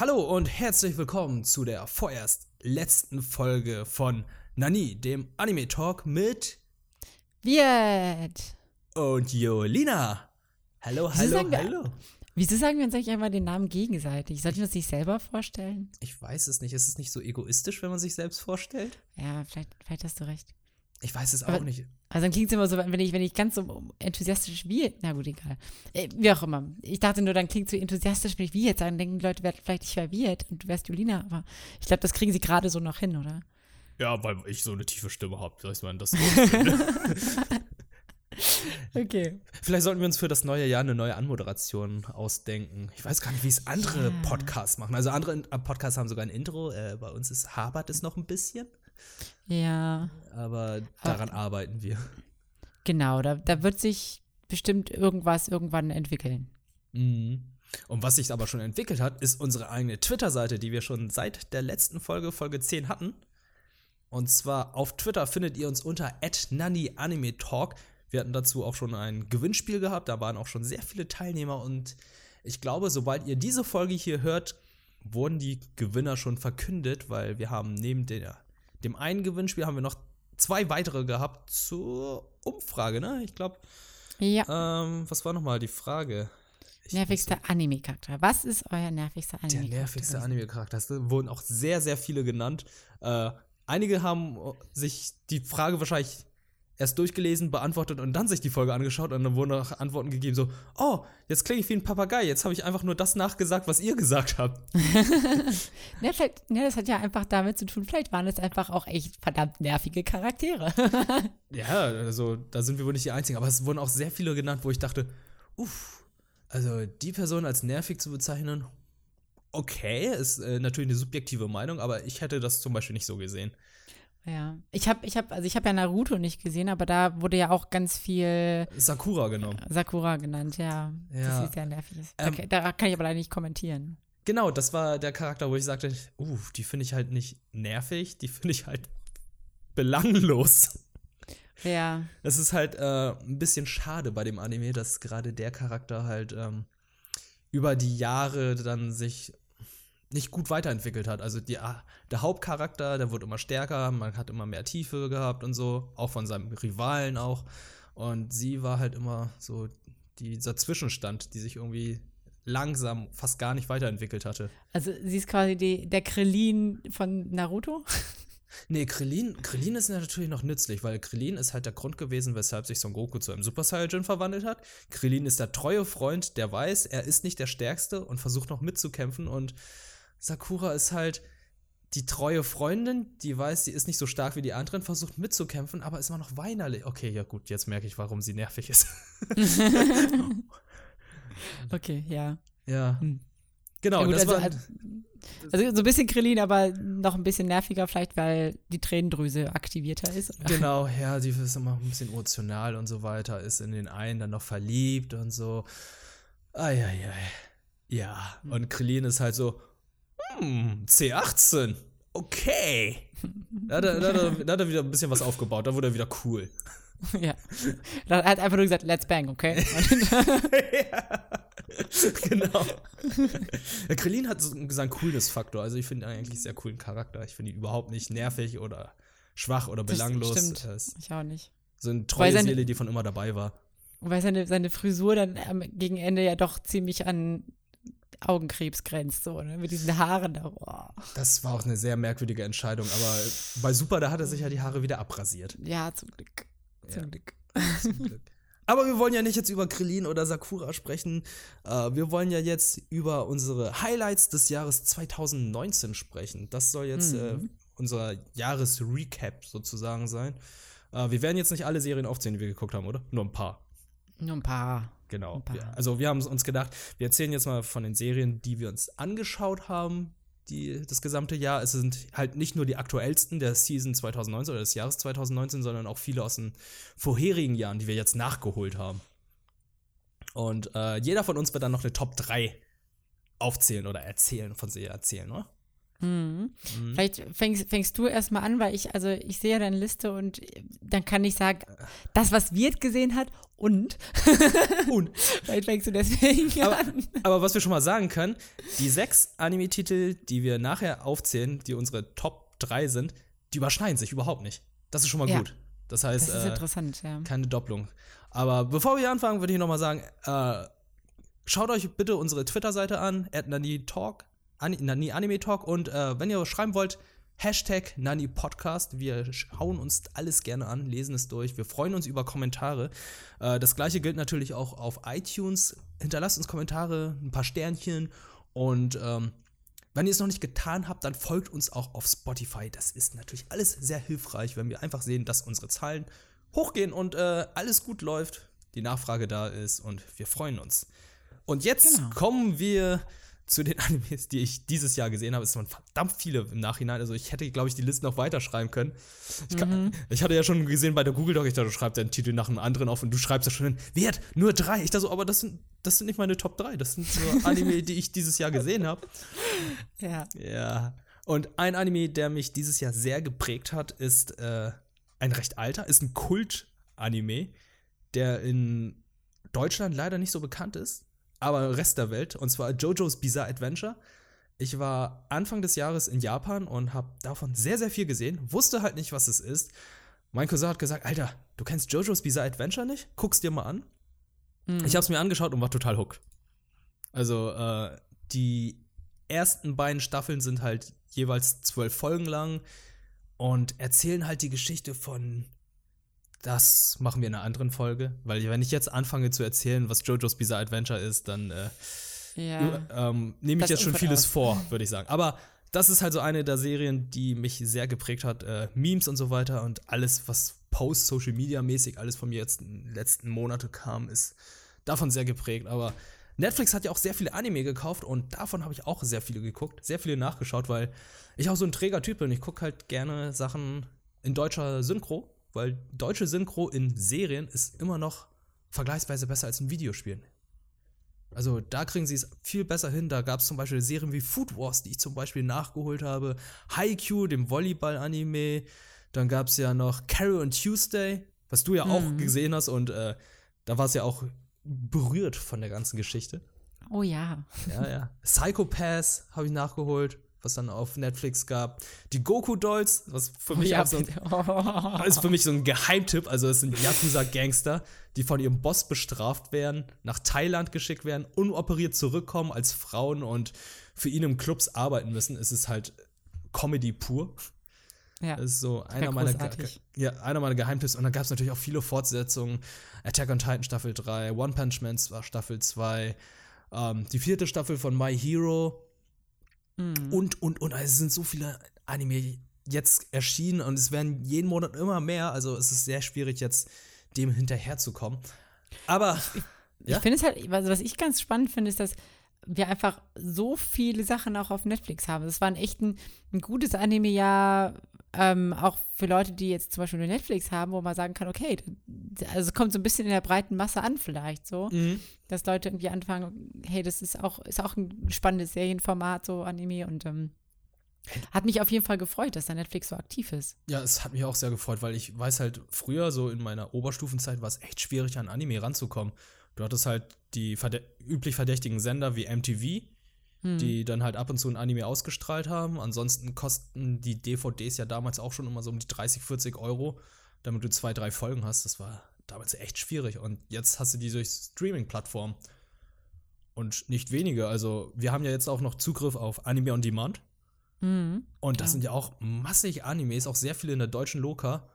Hallo und herzlich willkommen zu der vorerst letzten Folge von Nani, dem Anime Talk mit Wird. und Jolina. Hallo, Wieso hallo, wir- hallo. Wieso sagen wir uns eigentlich einmal den Namen gegenseitig? Sollten wir uns nicht selber vorstellen? Ich weiß es nicht. Ist es nicht so egoistisch, wenn man sich selbst vorstellt? Ja, vielleicht, vielleicht hast du recht. Ich weiß es auch Aber- nicht. Also dann klingt es immer so, wenn ich, wenn ich ganz so enthusiastisch wie. Na gut, egal. Äh, wie auch immer. Ich dachte nur, dann klingt so enthusiastisch, wenn ich wie jetzt sagen, denken die Leute, vielleicht ich wäre Wirt und du wärst Julina, aber ich glaube, das kriegen sie gerade so noch hin, oder? Ja, weil ich so eine tiefe Stimme habe. Weiß man das Okay. Vielleicht sollten wir uns für das neue Jahr eine neue Anmoderation ausdenken. Ich weiß gar nicht, wie es andere Ja. Podcasts machen. Also andere äh, Podcasts haben sogar ein Intro. Äh, bei uns ist habert es noch ein bisschen, Ja, aber daran arbeiten wir. genau. Da, da wird sich bestimmt irgendwas irgendwann entwickeln. Mhm. Und was sich aber schon entwickelt hat, ist unsere eigene Twitter-Seite, die wir schon seit der letzten Folge, Folge 10 hatten. Und zwar auf Twitter findet ihr uns unter @nanianimetalk. Wir hatten dazu auch schon ein Gewinnspiel gehabt, da waren auch schon sehr viele Teilnehmer und ich glaube, sobald ihr diese Folge hier hört, wurden die Gewinner schon verkündet, weil wir haben neben der, dem einen Gewinnspiel haben wir noch zwei weitere gehabt zur Umfrage, ne? Ich glaube, Ja. ähm, was war nochmal die Frage? Ich nervigster Anime-Charakter. Was ist euer nervigster Der Anime-Charakter? nervigste Anime-Charakter. Es wurden auch sehr, sehr viele genannt. Äh, einige haben äh, sich die Frage wahrscheinlich erst durchgelesen, beantwortet und dann sich die Folge angeschaut und dann wurden auch Antworten gegeben, so, oh, jetzt klinge ich wie ein Papagei, jetzt habe ich einfach nur das nachgesagt, was ihr gesagt habt. Ne, vielleicht, ne, das hat ja einfach damit zu tun, vielleicht waren es einfach auch echt verdammt nervige Charaktere. Ja, also da sind wir wohl nicht die Einzigen, aber es wurden auch sehr viele genannt, wo ich dachte, uff, also die Person als nervig zu bezeichnen, okay, ist äh, natürlich eine subjektive Meinung, aber ich hätte das zum Beispiel nicht so gesehen. Ja. Ich habe, ich hab, also ich habe ja Naruto nicht gesehen, aber da wurde ja auch ganz viel Sakura genommen. Sakura genannt, ja. Ja. Das ist ja nervig. Da, Ähm, kann- da kann ich aber leider nicht kommentieren. Genau, das war der Charakter, wo ich sagte, uh, die finde ich halt nicht nervig, die finde ich halt belanglos. Ja. Es ist halt äh, ein bisschen schade bei dem Anime, dass gerade der Charakter halt ähm, über die Jahre dann sich nicht gut weiterentwickelt hat. Also die, ah, der Hauptcharakter, der wurde immer stärker, man hat immer mehr Tiefe gehabt und so, auch von seinem Rivalen auch. Und sie war halt immer so dieser Zwischenstand, die sich irgendwie langsam fast gar nicht weiterentwickelt hatte. Also sie ist quasi die, der Krillin von Naruto. Nee, Krillin, Krillin ist natürlich noch nützlich, weil Krillin ist halt der Grund gewesen, weshalb sich Son Goku zu einem Super Saiyajin verwandelt hat. Krillin ist der treue Freund, der weiß, er ist nicht der Stärkste und versucht noch mitzukämpfen. Und Sakura ist halt die treue Freundin, die weiß, sie ist nicht so stark wie die anderen, versucht mitzukämpfen, aber ist immer noch weinerlich. Okay, ja gut, jetzt merke ich, warum sie nervig ist. Okay, ja. ja. Hm. Genau, ja gut, das also, war. also, also so ein bisschen Krillin, aber noch ein bisschen nerviger vielleicht, weil die Tränendrüse aktivierter ist. oder? Genau, ja, sie ist immer ein bisschen emotional und so weiter, ist in den einen dann noch verliebt und so. Eieiei. Ja, und Krillin ist halt so, hm, C18, okay. Da hat, er, da, hat er, da hat er wieder ein bisschen was aufgebaut, da wurde er wieder cool. ja. Er hat einfach nur gesagt, let's bang, okay? ja, genau. Ja, Krillin hat so seinen Coolness-Faktor, also ich finde ihn eigentlich sehr coolen Charakter. Ich finde ihn überhaupt nicht nervig oder schwach oder Das belanglos. stimmt. Er ist ich auch nicht. so eine treue seine- Seele, die von immer dabei war. Wobei seine, seine Frisur dann am gegen Ende ja doch ziemlich an Augenkrebs grenzt, so, ne? Mit diesen Haaren da. Boah. Das war auch eine sehr merkwürdige Entscheidung, aber bei Super, da hat er sich ja die Haare wieder abrasiert. Ja, zum Glück. Zum Ja. Glück. Zum Glück. Aber wir wollen ja nicht jetzt über Krillin oder Sakura sprechen. Äh, wir wollen ja jetzt über unsere Highlights des Jahres 2019 sprechen. Das soll jetzt äh, Mhm. unser Jahresrecap sozusagen sein. Äh, wir werden jetzt nicht alle Serien aufzählen, die wir geguckt haben, oder? Nur ein paar. Nur ein paar. Genau. Also wir haben uns gedacht, wir erzählen jetzt mal von den Serien, die wir uns angeschaut haben, die, das gesamte Jahr. Es sind halt nicht nur die aktuellsten der Season 2019 oder des Jahres 2019, sondern auch viele aus den vorherigen Jahren, die wir jetzt nachgeholt haben. Und äh, jeder von uns wird dann noch eine Top 3 aufzählen oder erzählen, von Serien erzählen, oder? Mhm. Vielleicht fängst, fängst du erstmal an, weil ich, also ich sehe deine Liste und dann kann ich sagen, das, was Wirt gesehen hat und. Und. Vielleicht fängst du deswegen Aber, an. aber was wir schon mal sagen können, die sechs Anime-Titel, die wir nachher aufzählen, die unsere Top 3 sind, die überschneiden sich überhaupt nicht. Das ist schon mal Ja. gut. Das heißt, Das ist äh, interessant, ja. keine Doppelung. Aber bevor wir anfangen, würde ich nochmal sagen, äh, schaut euch bitte unsere Twitter-Seite an, at Ani, Nani Anime Talk und äh, wenn ihr schreiben wollt, Hashtag Nani Podcast. Wir schauen uns alles gerne an, lesen es durch. Wir freuen uns über Kommentare. Äh, das gleiche gilt natürlich auch auf iTunes. Hinterlasst uns Kommentare, ein paar Sternchen und ähm, wenn ihr es noch nicht getan habt, dann folgt uns auch auf Spotify. Das ist natürlich alles sehr hilfreich, wenn wir einfach sehen, dass unsere Zahlen hochgehen und äh, alles gut läuft, die Nachfrage da ist und wir freuen uns. Und jetzt Genau. kommen wir zu den Animes, die ich dieses Jahr gesehen habe. Es waren verdammt viele im Nachhinein. Also ich hätte, glaube ich, die Liste noch weiterschreiben können. Ich, kann, ich hatte ja schon gesehen bei der Google Doc, ich dachte, du schreibst deinen Titel nach einem anderen auf und du schreibst da schon hin, Wert, nur drei. Ich dachte so, aber das sind, das sind nicht meine Top 3. Das sind nur Anime, die ich dieses Jahr gesehen habe. Ja. Ja. Und ein Anime, der mich dieses Jahr sehr geprägt hat, ist äh, ein recht alter, ist ein Kult-Anime, der in Deutschland leider nicht so bekannt ist, aber im Rest der Welt, und zwar JoJo's Bizarre Adventure. Ich war Anfang des Jahres in Japan und habe davon sehr, sehr viel gesehen, wusste halt nicht, was es ist. Mein Cousin hat gesagt, Alter, du kennst JoJo's Bizarre Adventure nicht? Guck's dir mal an. Ich habe es mir angeschaut und war total hooked. Also äh, die ersten beiden Staffeln sind halt jeweils zwölf Folgen lang und erzählen halt die Geschichte von. Das machen wir in einer anderen Folge, weil wenn ich jetzt anfange zu erzählen, was JoJo's Bizarre Adventure ist, dann äh, Ja. ähm, nehme ich Das jetzt schon vieles aus. vor, würde ich sagen. Aber das ist halt so eine der Serien, die mich sehr geprägt hat. Äh, Memes und so weiter und alles, was Post-Social-Media-mäßig alles von mir jetzt in den letzten Monate kam, ist davon sehr geprägt. Aber Netflix hat ja auch sehr viele Anime gekauft und davon habe ich auch sehr viele geguckt, sehr viele nachgeschaut, weil ich auch so ein träger Typ bin. Ich gucke halt gerne Sachen in deutscher Synchro, weil deutsche Synchro in Serien ist immer noch vergleichsweise besser als in Videospielen. Also da kriegen sie es viel besser hin. Da gab es zum Beispiel Serien wie Food Wars, die ich zum Beispiel nachgeholt habe. Haikyuu, dem Volleyball-Anime. Dann gab es ja noch Carol and Tuesday, was du ja auch gesehen hast. Und äh, da war es ja auch berührt von der ganzen Geschichte. Oh ja. Ja, ja. Psychopaths habe ich nachgeholt, was dann auf Netflix gab. Die Goku Dolls, was für mich ja. auch so ein Oh. ist für mich so ein Geheimtipp. Also, es sind Yakuza-Gangster, die von ihrem Boss bestraft werden, nach Thailand geschickt werden, unoperiert zurückkommen als Frauen und für ihn im Clubs arbeiten müssen. Es ist halt Comedy pur. Ja. Das ist so einer meiner, ja, einer meiner Geheimtipps. Und dann gab es natürlich auch viele Fortsetzungen. Attack on Titan Staffel 3, One Punch Man Staffel 2, ähm, die vierte Staffel von My Hero Mhm. und, und, und. Also es sind so viele Anime jetzt erschienen und es werden jeden Monat immer mehr. Also es ist sehr schwierig, jetzt dem hinterherzukommen. Aber Ja? Ich finde es halt, also was ich ganz spannend finde, ist, dass wir einfach so viele Sachen auch auf Netflix haben. Es war ein echt ein, ein gutes Anime-Jahr, ähm, auch für Leute, die jetzt zum Beispiel nur Netflix haben, wo man sagen kann, okay, also es kommt so ein bisschen in der breiten Masse an vielleicht so, Mhm. dass Leute irgendwie anfangen, hey, das ist auch, ist auch ein spannendes Serienformat, so Anime und ähm, hat mich auf jeden Fall gefreut, dass da Netflix so aktiv ist. ja, es hat mich auch sehr gefreut, weil ich weiß halt, früher, so in meiner Oberstufenzeit, war es echt schwierig, an Anime ranzukommen. Du hattest halt die verdä üblich verdächtigen Sender wie MTV, die dann halt ab und zu ein Anime ausgestrahlt haben. Ansonsten kosten die DVDs ja damals auch schon immer so um die 30, 40 Euro, damit du zwei, drei Folgen hast. Das war damals echt schwierig. Und jetzt hast du die durch Streaming-Plattformen. Und nicht wenige. Also, wir haben ja jetzt auch noch Zugriff auf Anime on Demand. Mhm. Und das Klar. sind ja auch massig Animes, auch sehr viele in der deutschen Loka.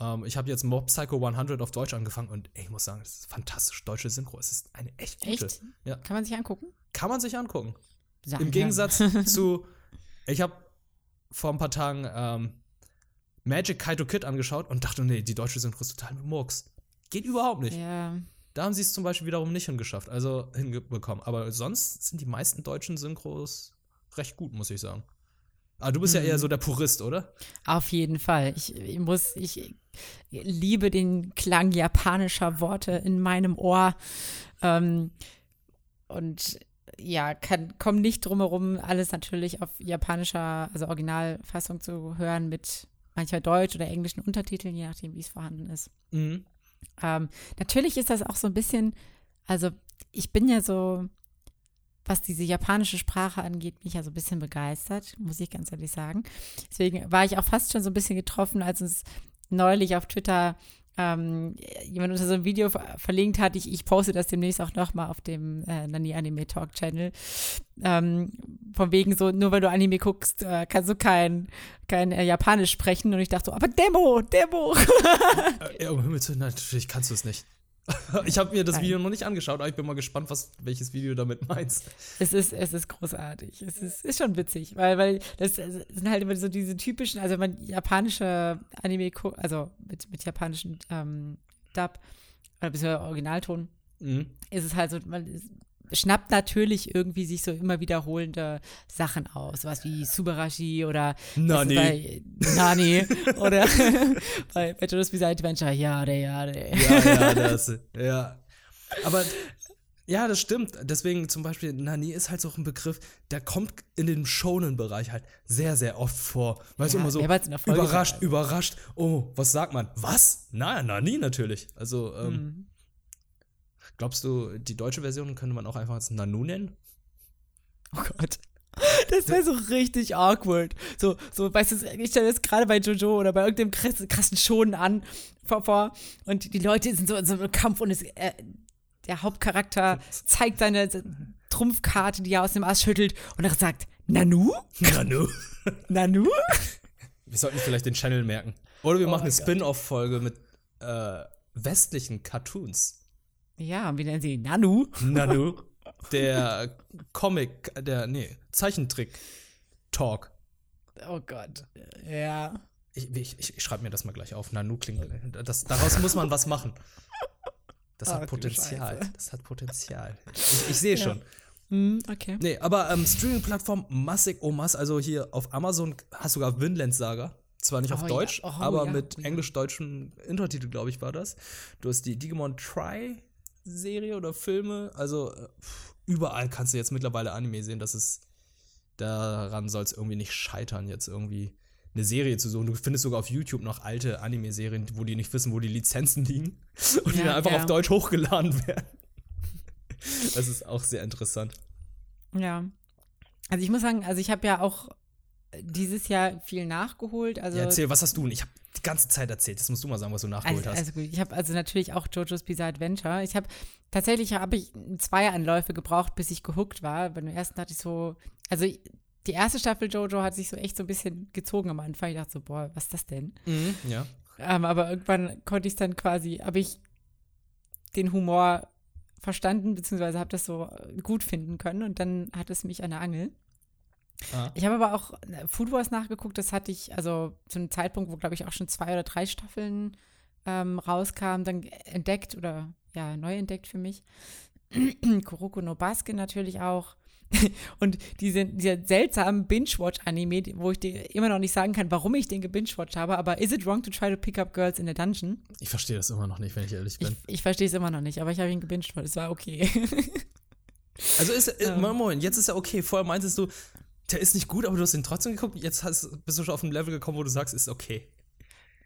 Ähm, ich habe jetzt Mob Psycho 100 auf Deutsch angefangen und ey, ich muss sagen, es ist fantastisch. Deutsche Synchro, es ist eine echt gute. Echt? Ja. Kann man sich angucken? Kann man sich angucken. Sagen Im. Gegensatz zu, ich habe vor ein paar Tagen ähm, Magic Kaito Kid angeschaut und dachte, nee, die deutsche Synchro ist total mit Murks. Geht überhaupt nicht. Ja. Da haben sie es zum Beispiel wiederum nicht hingeschafft, also hinbekommen. Aber sonst sind die meisten deutschen Synchros recht gut, muss ich sagen. Aber du bist ja Mhm. eher so der Purist, oder? Auf jeden Fall. Ich, ich muss, ich liebe den Klang japanischer Worte in meinem Ohr. Ähm, und ja, kann, komm nicht drum herum, alles natürlich auf japanischer, also Originalfassung zu hören mit manchmal deutsch oder englischen Untertiteln, je nachdem, wie es vorhanden ist. Mhm. Ähm, natürlich ist das auch so ein bisschen, also ich bin ja so, was diese japanische Sprache angeht, bin ich ja so ein bisschen begeistert, muss ich ganz ehrlich sagen. Deswegen war ich auch fast schon so ein bisschen getroffen, als uns neulich auf Twitter ähm, jemand unter so ein Video ver verlinkt hat. Ich, ich poste das demnächst auch nochmal auf dem äh, Nani Anime Talk Channel. Ähm, von wegen so, nur weil du Anime guckst, äh, kannst du kein, kein äh, Japanisch sprechen. Und ich dachte so, aber Demo, Demo. äh, um Himmels Willen, natürlich kannst du es nicht. ich habe mir das Nein. Video noch nicht angeschaut, aber ich bin mal gespannt, was, welches Video du damit meinst. Es ist, es ist großartig. Es ist, ist schon witzig, weil, weil das sind halt immer so diese typischen, also man japanische Anime, gu- also mit, mit japanischen ähm, Dub, oder beziehungsweise Originalton, Mhm. ist es halt so, man ist, schnappt natürlich irgendwie sich so immer wiederholende Sachen aus, sowas wie Subarashi oder Nani. Bei, Nani oder bei Battles Bizarre Adventure, ja, der, ja, der. Ja, ja, das, ja. Aber ja, das stimmt. Deswegen zum Beispiel Nani ist halt so ein Begriff, der kommt in dem Shonen-Bereich halt sehr, sehr oft vor. Weil es Ja, immer so überrascht, überrascht. Oh, was sagt man? Was? Na, Nani natürlich. Also, ähm, Hm. Glaubst du, die deutsche Version könnte man auch einfach als Nanu nennen? Oh Gott. Das wäre so richtig awkward. So, so, weißt du, ich stelle das gerade bei Jojo oder bei irgendeinem krassen, krassen Schonen an vor, und die Leute sind so in so einem Kampf und es, äh, der Hauptcharakter zeigt seine Trumpfkarte, die er aus dem Ass schüttelt und er sagt, Nanu? Nanu. Nanu? Wir sollten vielleicht den Channel merken. Oder wir Oh machen eine. Spin-off-Folge mit äh, westlichen Cartoons. Ja, wie nennen sie ihn? Nanu? Nanu. Der Comic, der, nee, Zeichentrick-Talk. Oh Gott. Ja. Ich, ich, ich, schreibe mir das mal gleich auf. Nanu klingt. Das, daraus muss man was machen. Das Ach, hat du Potenzial. Das hat Potenzial. Ich, ich sehe Ja. schon. Hm, okay. Nee, aber ähm, Streaming-Plattform massig oh mass, also hier auf Amazon hast du sogar Vinland Saga. Zwar nicht auf Oh ja, Deutsch, oh aber ja, mit ja. englisch-deutschen Untertitel, glaube ich, war das. Du hast die Digimon Try-Serie oder Filme. Also äh, überall kannst du jetzt mittlerweile Anime sehen. Das ist. Daran soll es irgendwie nicht scheitern, jetzt irgendwie eine Serie zu suchen. Du findest sogar auf YouTube noch alte Anime-Serien, wo die nicht wissen, wo die Lizenzen liegen. Und die Ja, dann einfach ja. auf Deutsch hochgeladen werden. Das ist auch sehr interessant. Ja. Also ich muss sagen, also ich habe ja auch dieses Jahr viel nachgeholt. Also Ja, erzähl, was hast du? Ich habe die ganze Zeit erzählt. Das musst du mal sagen, was du nachgeholt Also, hast. also gut, ich habe also natürlich auch JoJo's Bizarre Adventure. Ich habe tatsächlich habe ich zwei Anläufe gebraucht, bis ich gehuckt war. Beim ersten hatte ich so, also die erste Staffel JoJo hat sich so echt so ein bisschen gezogen am Anfang. Ich dachte so, boah, was ist das denn? Mhm, ja. Ähm, aber irgendwann konnte ich dann quasi, habe ich den Humor verstanden, beziehungsweise habe das so gut finden können und dann hat es mich an der Angel. Ah. Ich habe aber auch äh, Food Wars nachgeguckt, das hatte ich, also zu einem Zeitpunkt, wo, glaube ich, auch schon zwei oder drei Staffeln ähm, rauskamen, dann entdeckt oder ja, neu entdeckt für mich. Kuroko no Basket natürlich auch. Und diese, dieser seltsamen Binge-Watch-Anime, wo ich dir immer noch nicht sagen kann, warum ich den gebinge-watched habe, aber Is it wrong to try to pick up girls in a dungeon? Ich verstehe das immer noch nicht, wenn ich ehrlich Ich, bin. ich verstehe es immer noch nicht, aber ich habe ihn gebinged, es war okay. also ist, äh, Ähm. moin, moin, jetzt ist ja okay. Vorher meintest du, der ist nicht gut, aber du hast ihn trotzdem geguckt. Jetzt hast, bist du schon auf ein Level gekommen, wo du sagst, ist okay.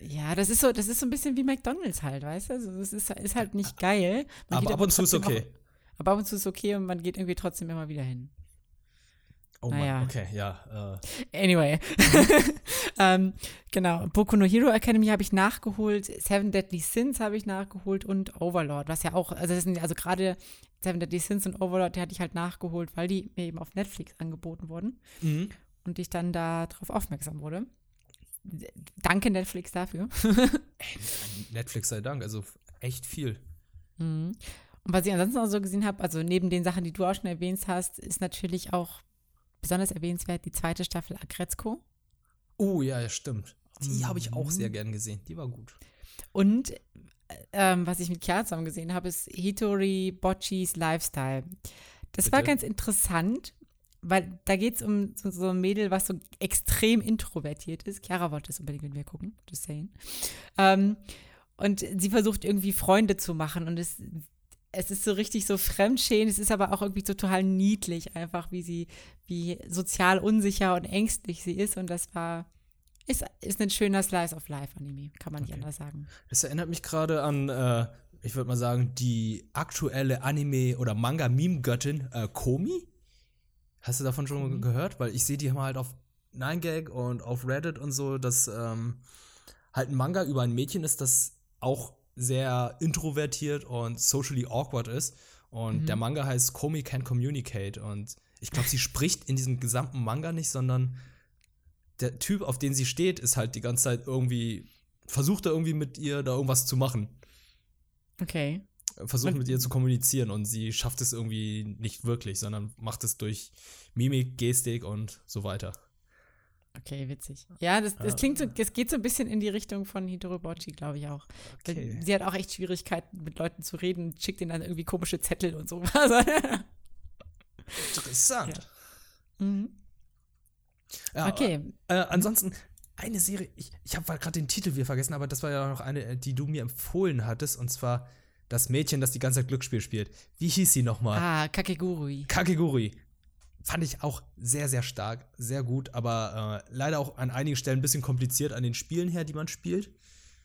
ja, das ist so, das ist so ein bisschen wie McDonalds halt, weißt du? Also, das ist, ist halt nicht geil. Man Aber ab und zu ist okay. Auch, aber ab und zu ist okay und man geht irgendwie trotzdem immer wieder hin. Oh Naja. Mann, okay, ja. Äh, Anyway. ähm, genau. Boku no Hero Academy habe ich nachgeholt, Seven Deadly Sins habe ich nachgeholt und Overlord, was ja auch, also das sind also gerade Seven Deadly Sins und Overlord, die hatte ich halt nachgeholt, weil die mir eben auf Netflix angeboten wurden mhm. und ich dann darauf aufmerksam wurde. Danke Netflix dafür. Netflix sei Dank, also echt viel. Mhm. Und was ich ansonsten auch so gesehen habe, also neben den Sachen, die du auch schon erwähnt hast, ist natürlich auch besonders erwähnenswert die zweite Staffel Agretzko. Oh, ja, ja, stimmt. Die Mhm. habe ich auch sehr gern gesehen. Die war gut. Und ähm, was ich mit Chiara zusammen gesehen habe, ist Hitori Bocchis Lifestyle. Das war Bitte? ganz interessant, weil da geht es um so, so ein Mädel, was so extrem introvertiert ist. Chiara wollte es unbedingt mit mir gucken, just saying. Ähm, und sie versucht irgendwie Freunde zu machen und es es ist so richtig so fremdschämen, es ist aber auch irgendwie total niedlich, einfach wie sie, wie sozial unsicher und ängstlich sie ist. Und das war, ist, ist ein schöner Slice of Life-Anime, kann man okay. nicht anders sagen. Das erinnert mich gerade an, äh, ich würde mal sagen, die aktuelle Anime- oder Manga-Meme-Göttin äh, Komi. Hast du davon schon mhm. gehört? Weil ich sehe die halt auf 9gag und auf Reddit und so, dass ähm, halt ein Manga über ein Mädchen ist, das auch sehr introvertiert und socially awkward ist. Und mhm. der Manga heißt Komi Can Communicate. Und ich glaube, sie spricht in diesem gesamten Manga nicht, sondern der Typ, auf den sie steht, ist halt die ganze Zeit irgendwie, versucht er irgendwie mit ihr da irgendwas zu machen. Okay. Versucht mit ihr zu kommunizieren und sie schafft es irgendwie nicht wirklich, sondern macht es durch Mimik, Gestik und so weiter. Okay, witzig. Ja, das, das klingt so, es geht so ein bisschen in die Richtung von Hitorobochi, glaube ich auch. Okay. Sie hat auch echt Schwierigkeiten, mit Leuten zu reden, schickt ihnen dann irgendwie komische Zettel und so. Interessant. Ja. Mhm. Ja, okay. Äh, ansonsten, eine Serie, ich, ich habe gerade den Titel wieder vergessen, aber das war ja noch eine, die du mir empfohlen hattest, und zwar das Mädchen, das die ganze Zeit Glücksspiel spielt. Wie hieß sie nochmal? Ah, Kakegurui. Kakegurui. Fand ich auch sehr, sehr stark, sehr gut, aber äh, leider auch an einigen Stellen ein bisschen kompliziert an den Spielen her, die man spielt.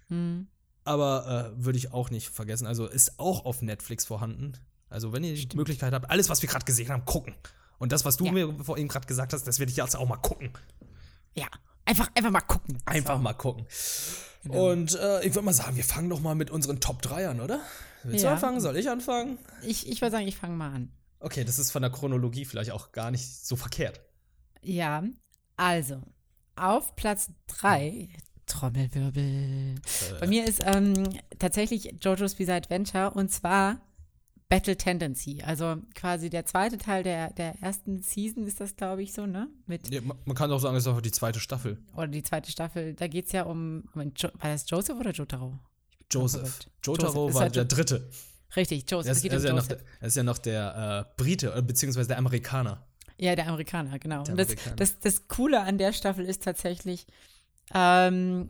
Mhm. Aber äh, würde ich auch nicht vergessen. Also ist auch auf Netflix vorhanden. Also, wenn ihr Stimmt. die Möglichkeit habt, alles, was wir gerade gesehen haben, gucken. Und das, was du ja. mir vorhin gerade gesagt hast, das werde ich jetzt auch mal gucken. Ja, einfach, einfach mal gucken. Einfach mal gucken. Genau. Und äh, ich würde mal sagen, wir fangen doch mal mit unseren Top 3 an, oder? Willst ja. du anfangen? Soll ich anfangen? Ich, ich würde sagen, ich fange mal an. Okay, das ist von der Chronologie vielleicht auch gar nicht so verkehrt. Ja, also, auf Platz 3, Trommelwirbel. Äh. Bei mir ist ähm, tatsächlich JoJo's Bizarre Adventure und zwar Battle Tendency. Also quasi der zweite Teil der, der ersten Season ist das, glaube ich, so, ne? Mit ja, man kann auch sagen, es ist auch die zweite Staffel. Oder die zweite Staffel. Da geht es ja um, um jo war das Joseph oder Jotaro? Joseph. Jotaro Joseph. war halt der dritte. Richtig, Joseph. Er ist, er ist, ja, noch der, er ist ja noch der äh, Brite, äh, beziehungsweise der Amerikaner. Ja, der Amerikaner, genau. Der Und das, Amerikaner. Das, das Coole an der Staffel ist tatsächlich, ähm,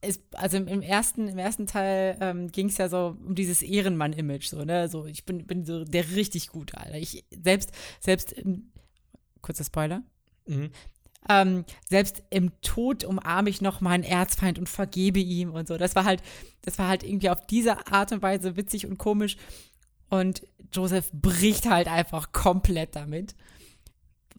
ist, also im, ersten, im ersten Teil ähm, ging es ja so um dieses Ehrenmann-Image, so, ne? So, ich bin, bin so der richtig gute, Alter. Ich selbst, selbst, im, kurzer Spoiler. Mhm. Ähm, selbst im Tod umarme ich noch meinen Erzfeind und vergebe ihm und so. Das war halt, das war halt irgendwie auf diese Art und Weise witzig und komisch. Und Joseph bricht halt einfach komplett damit.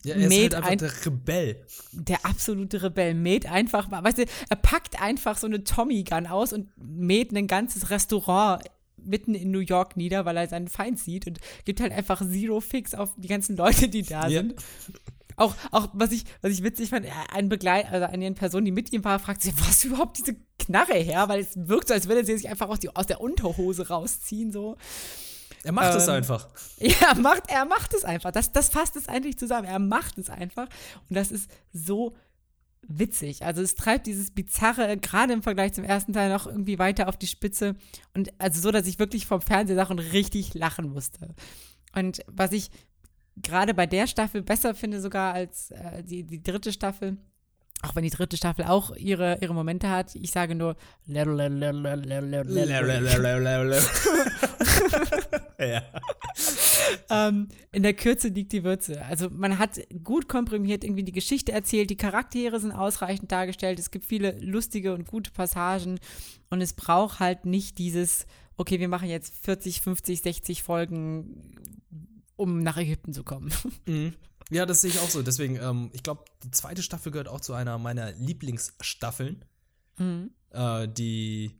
Ja, er ist halt einfach ein, der Rebell. Der absolute Rebell. Mäht einfach mal, weißt du, er packt einfach so eine Tommy-Gun aus und mäht ein ganzes Restaurant mitten in New York nieder, weil er seinen Feind sieht und gibt halt einfach Zero Fix auf die ganzen Leute, die da ja. sind. Auch, auch was, ich, was ich witzig fand, ein Begleit, also eine Person, die mit ihm war, fragt sich, was überhaupt diese Knarre her? Weil es wirkt so, als würde sie sich einfach aus, die, aus der Unterhose rausziehen, so. Er macht ähm, es einfach. Ja, macht, er macht es einfach. Das, das fasst es eigentlich zusammen. Er macht es einfach. Und das ist so witzig. Also es treibt dieses Bizarre, gerade im Vergleich zum ersten Teil, noch irgendwie weiter auf die Spitze. Und also so, dass ich wirklich vom Fernseher und richtig lachen musste. Und was ich gerade bei der Staffel besser finde sogar als äh, die, die dritte Staffel, auch wenn die dritte Staffel auch ihre, ihre Momente hat, ich sage nur ja. ähm, in der Kürze liegt die Würze. Also man hat gut komprimiert irgendwie die Geschichte erzählt, die Charaktere sind ausreichend dargestellt, es gibt viele lustige und gute Passagen und es braucht halt nicht dieses, okay, wir machen jetzt 40, 50, 60 Folgen, um nach Ägypten zu kommen. Mhm. Ja, das sehe ich auch so. Deswegen, ähm, ich glaube, die zweite Staffel gehört auch zu einer meiner Lieblingsstaffeln, mhm. äh, die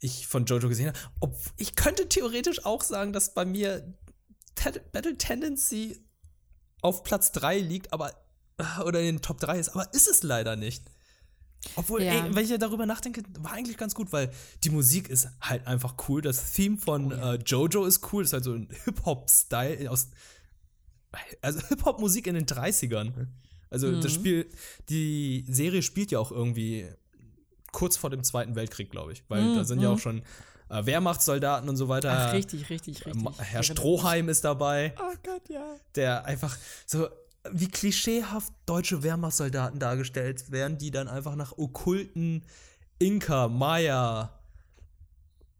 ich von Jojo gesehen habe. Ob, ich könnte theoretisch auch sagen, dass bei mir Battle Tendency auf Platz 3 liegt, aber äh, oder in den Top 3 ist, aber ist es leider nicht. Obwohl, ja. ey, wenn ich darüber nachdenke, war eigentlich ganz gut, weil die Musik ist halt einfach cool. Das Theme von oh, ja. äh, Jojo ist cool. Das ist halt so ein Hip-Hop-Style aus also Hip-Hop-Musik in den 30ern. Also mhm. das Spiel, die Serie spielt ja auch irgendwie kurz vor dem Zweiten Weltkrieg, glaube ich. Weil mhm. da sind ja auch mhm. schon äh, Wehrmachtssoldaten und so weiter. Ach, richtig, richtig, richtig. Herr Stroheim ist dabei. Oh Gott, ja. Der einfach so, wie klischeehaft deutsche Wehrmachtssoldaten dargestellt werden, die dann einfach nach okkulten Inka, Maya,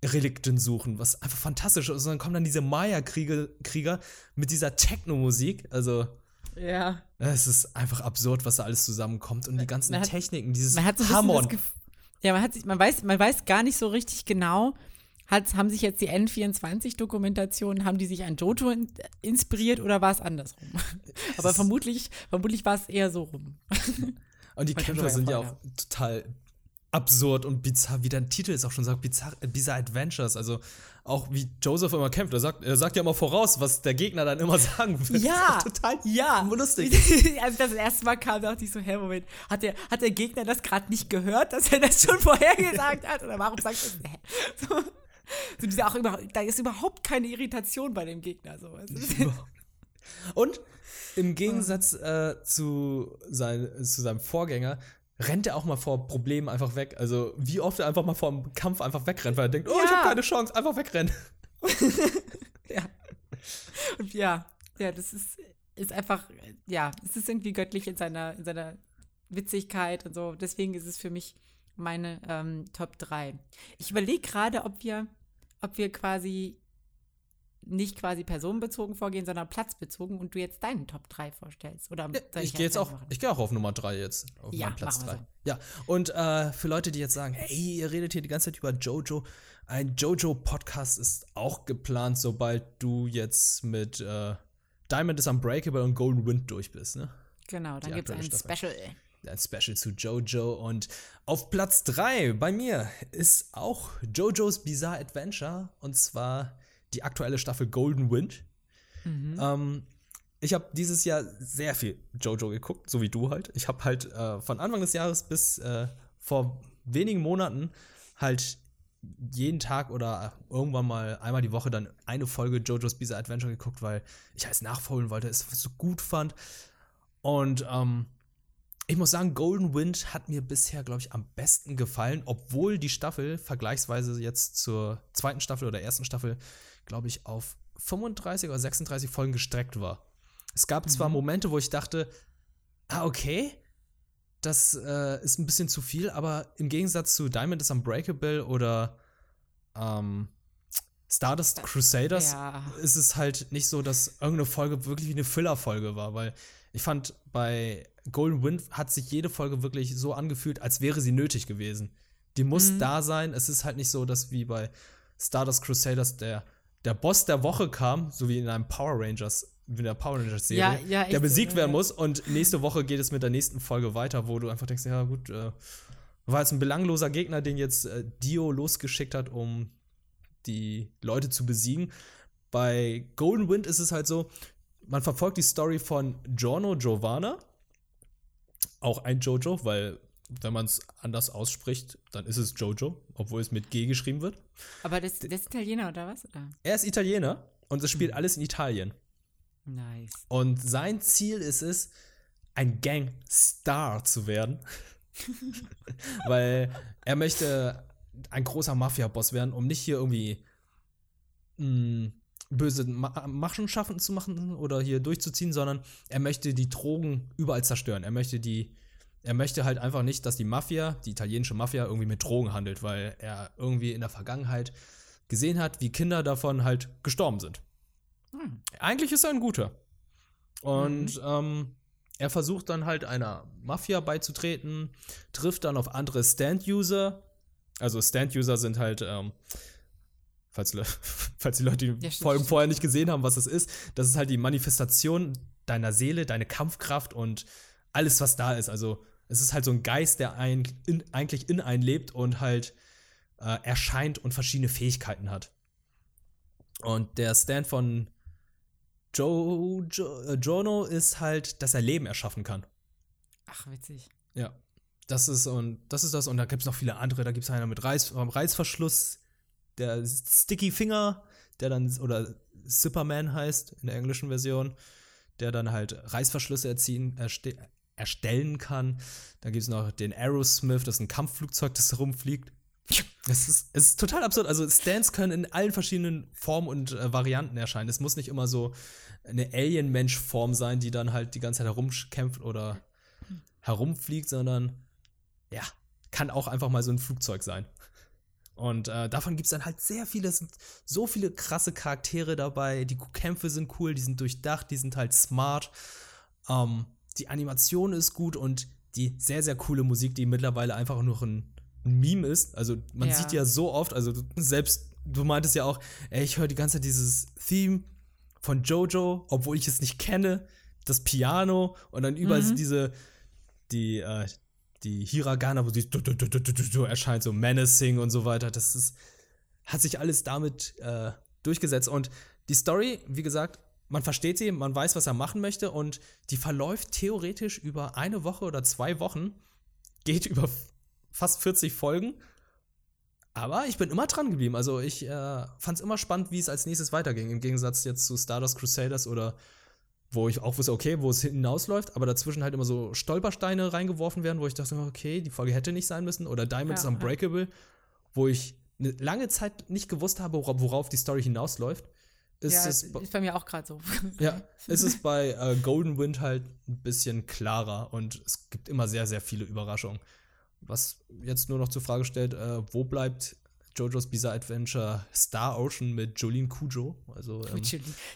Relikten suchen, was einfach fantastisch ist. Und dann kommen dann diese Maya-Krieger Krieger mit dieser Techno-Musik. Also, Ja. es ist einfach absurd, was da alles zusammenkommt. Und die ganzen hat- Techniken, dieses Man hat so Hammern. ja, man hat sich, man weiß, man weiß gar nicht so richtig genau, hat, haben sich jetzt die N24-Dokumentationen, haben die sich an Jojo in, inspiriert oder war es andersrum? Aber vermutlich, vermutlich war es eher so rum. Und die Kämpfer sind ja auch total absurd und bizarr, wie der Titel es auch schon sagt, bizarr, äh, Bizarre Adventures. Also auch wie Joseph immer kämpft. Er sagt, er sagt ja immer voraus, was der Gegner dann immer sagen will. Ja, total ja. lustig. Als das, erste Mal kam, dachte ich so, hä, Moment, hat der, hat der Gegner das gerade nicht gehört, dass er das schon vorhergesagt hat? Oder warum sagt er das? So, so diese auch über, da ist überhaupt keine Irritation bei dem Gegner. So. Und im Gegensatz äh, zu, sein, zu seinem Vorgänger rennt er auch mal vor Problemen einfach weg. Also wie oft er einfach mal vor einem Kampf einfach wegrennt, weil er denkt, oh, ich Ja. habe keine Chance, einfach wegrennen. ja. Und ja, ja, das ist, ist einfach, ja, es ist irgendwie göttlich in seiner, in seiner Witzigkeit und so. Deswegen ist es für mich meine ähm, Top 3. Ich überlege gerade, ob wir, ob wir quasi nicht quasi personenbezogen vorgehen, sondern platzbezogen und du jetzt deinen Top 3 vorstellst. Oder soll Ich gehe jetzt auch, machen? ich gehe auch auf Nummer 3 jetzt, auf Ja, meinen Platz machen wir 3. Ja, und äh, für Leute, die jetzt sagen, hey, ihr redet hier die ganze Zeit über Jojo, ein Jojo-Podcast ist auch geplant, sobald du jetzt mit äh, Diamond is Unbreakable und Golden Wind durch bist, ne? Genau, dann gibt es ein Staffel. Special. Ein Special zu Jojo. Und auf Platz 3 bei mir ist auch Jojo's Bizarre Adventure. Und zwar die aktuelle Staffel Golden Wind. Ähm, ich habe dieses Jahr sehr viel Jojo geguckt, so wie du halt. Ich habe halt äh, von Anfang des Jahres bis äh, vor wenigen Monaten halt jeden Tag oder irgendwann mal einmal die Woche dann eine Folge Jojo's Bizarre Adventure geguckt, weil ich es nachholen wollte, es so gut fand. Und ähm, ich muss sagen, Golden Wind hat mir bisher, glaube ich, am besten gefallen, obwohl die Staffel vergleichsweise jetzt zur zweiten Staffel oder ersten Staffel, glaube ich, auf 35 oder 36 Folgen gestreckt war. Es gab zwar Momente, wo ich dachte, ah, okay, das äh, ist ein bisschen zu viel, aber im Gegensatz zu Diamond is Unbreakable oder ähm, Stardust Crusaders Ja. ist es halt nicht so, dass irgendeine Folge wirklich wie eine Filler-Folge war, weil ich fand, bei Golden Wind hat sich jede Folge wirklich so angefühlt, als wäre sie nötig gewesen. Die muss Mhm. da sein. Es ist halt nicht so, dass wie bei Stardust Crusaders der, der Boss der Woche kam, so wie in einem Power Rangers, wie in der Power Rangers Serie, Ja, ja, der so, besiegt ja, werden ja. muss und nächste Woche geht es mit der nächsten Folge weiter, wo du einfach denkst, ja gut, äh, war jetzt ein belangloser Gegner, den jetzt äh, Dio losgeschickt hat, um die Leute zu besiegen. Bei Golden Wind ist es halt so, man verfolgt die Story von Giorno Giovanna, auch ein Jojo, weil wenn man es anders ausspricht, dann ist es Jojo, obwohl es mit G geschrieben wird. Aber das, das ist Italiener oder was? Oder? Er ist Italiener und es Mhm. spielt alles in Italien. Nice. Und sein Ziel ist es, ein Gangstar zu werden. Weil er möchte ein großer Mafia-Boss werden, um nicht hier irgendwie mh, böse Ma Machenschaften zu machen oder hier durchzuziehen, sondern er möchte die Drogen überall zerstören. Er möchte die, er möchte halt einfach nicht, dass die Mafia, die italienische Mafia, irgendwie mit Drogen handelt, weil er irgendwie in der Vergangenheit gesehen hat, wie Kinder davon halt gestorben sind. Hm. Eigentlich ist er ein guter. Und ähm, er versucht dann halt einer Mafia beizutreten, trifft dann auf andere Stand-User. Also Stand-User sind halt, ähm, falls, falls die Leute die Ja, Folgen stimmt. vorher nicht gesehen haben, was das ist, das ist halt die Manifestation deiner Seele, deine Kampfkraft und alles, was da ist. Also es ist halt so ein Geist, der ein, in, eigentlich in einen lebt und halt äh, erscheint und verschiedene Fähigkeiten hat. Und der Stand von Joe, jo, äh, Jono ist halt, dass er Leben erschaffen kann. Ach, witzig. Ja. Das ist und das ist das. Und da gibt es noch viele andere. Da gibt es einer mit Reiß, Reißverschluss, der Sticky Finger, der dann, oder Superman heißt in der englischen Version, der dann halt Reißverschlüsse erziehen, erste, erstellen kann. Dann gibt es noch den Aerosmith, das ist ein Kampfflugzeug, das herumfliegt. Es ist, es ist total absurd. Also Stands können in allen verschiedenen Formen und äh, Varianten erscheinen. Es muss nicht immer so eine Alien-Mensch-Form sein, die dann halt die ganze Zeit herumkämpft oder herumfliegt, sondern ja, kann auch einfach mal so ein Flugzeug sein. Und äh, davon gibt es dann halt sehr viele, es sind so viele krasse Charaktere dabei. Die Kämpfe sind cool, die sind durchdacht, die sind halt smart. Ähm, die Animation ist gut und die sehr, sehr coole Musik, die mittlerweile einfach nur ein, Meme ist. Also man Ja. sieht ja so oft, also selbst du meintest ja auch, ey, ich höre die ganze Zeit dieses Theme von Jojo, obwohl ich es nicht kenne, das Piano und dann überall Mhm. diese, die, äh, die Hiragana, wo sie erscheint, so menacing und so weiter. Das ist, hat sich alles damit äh, durchgesetzt. Und die Story, wie gesagt, man versteht sie, man weiß, was er machen möchte und die verläuft theoretisch über eine Woche oder zwei Wochen, geht über fast 40 Folgen. Aber ich bin immer dran geblieben. Also ich äh, fand es immer spannend, wie es als nächstes weiterging. Im Gegensatz jetzt zu Stardust Crusaders oder wo ich auch wusste, okay, wo es hinausläuft, aber dazwischen halt immer so Stolpersteine reingeworfen werden, wo ich dachte, okay, die Folge hätte nicht sein müssen. Oder Diamond Ja, is ja. Unbreakable, wo ich eine lange Zeit nicht gewusst habe, wora- worauf die Story hinausläuft. Ist ja, es, ist bei mir auch gerade so. ja, ist es bei äh, Golden Wind halt ein bisschen klarer und es gibt immer sehr, sehr viele Überraschungen. Was jetzt nur noch zur Frage stellt, äh, wo bleibt JoJo's Bizarre Adventure Star Ocean mit Jolene Kujo? Also, ähm,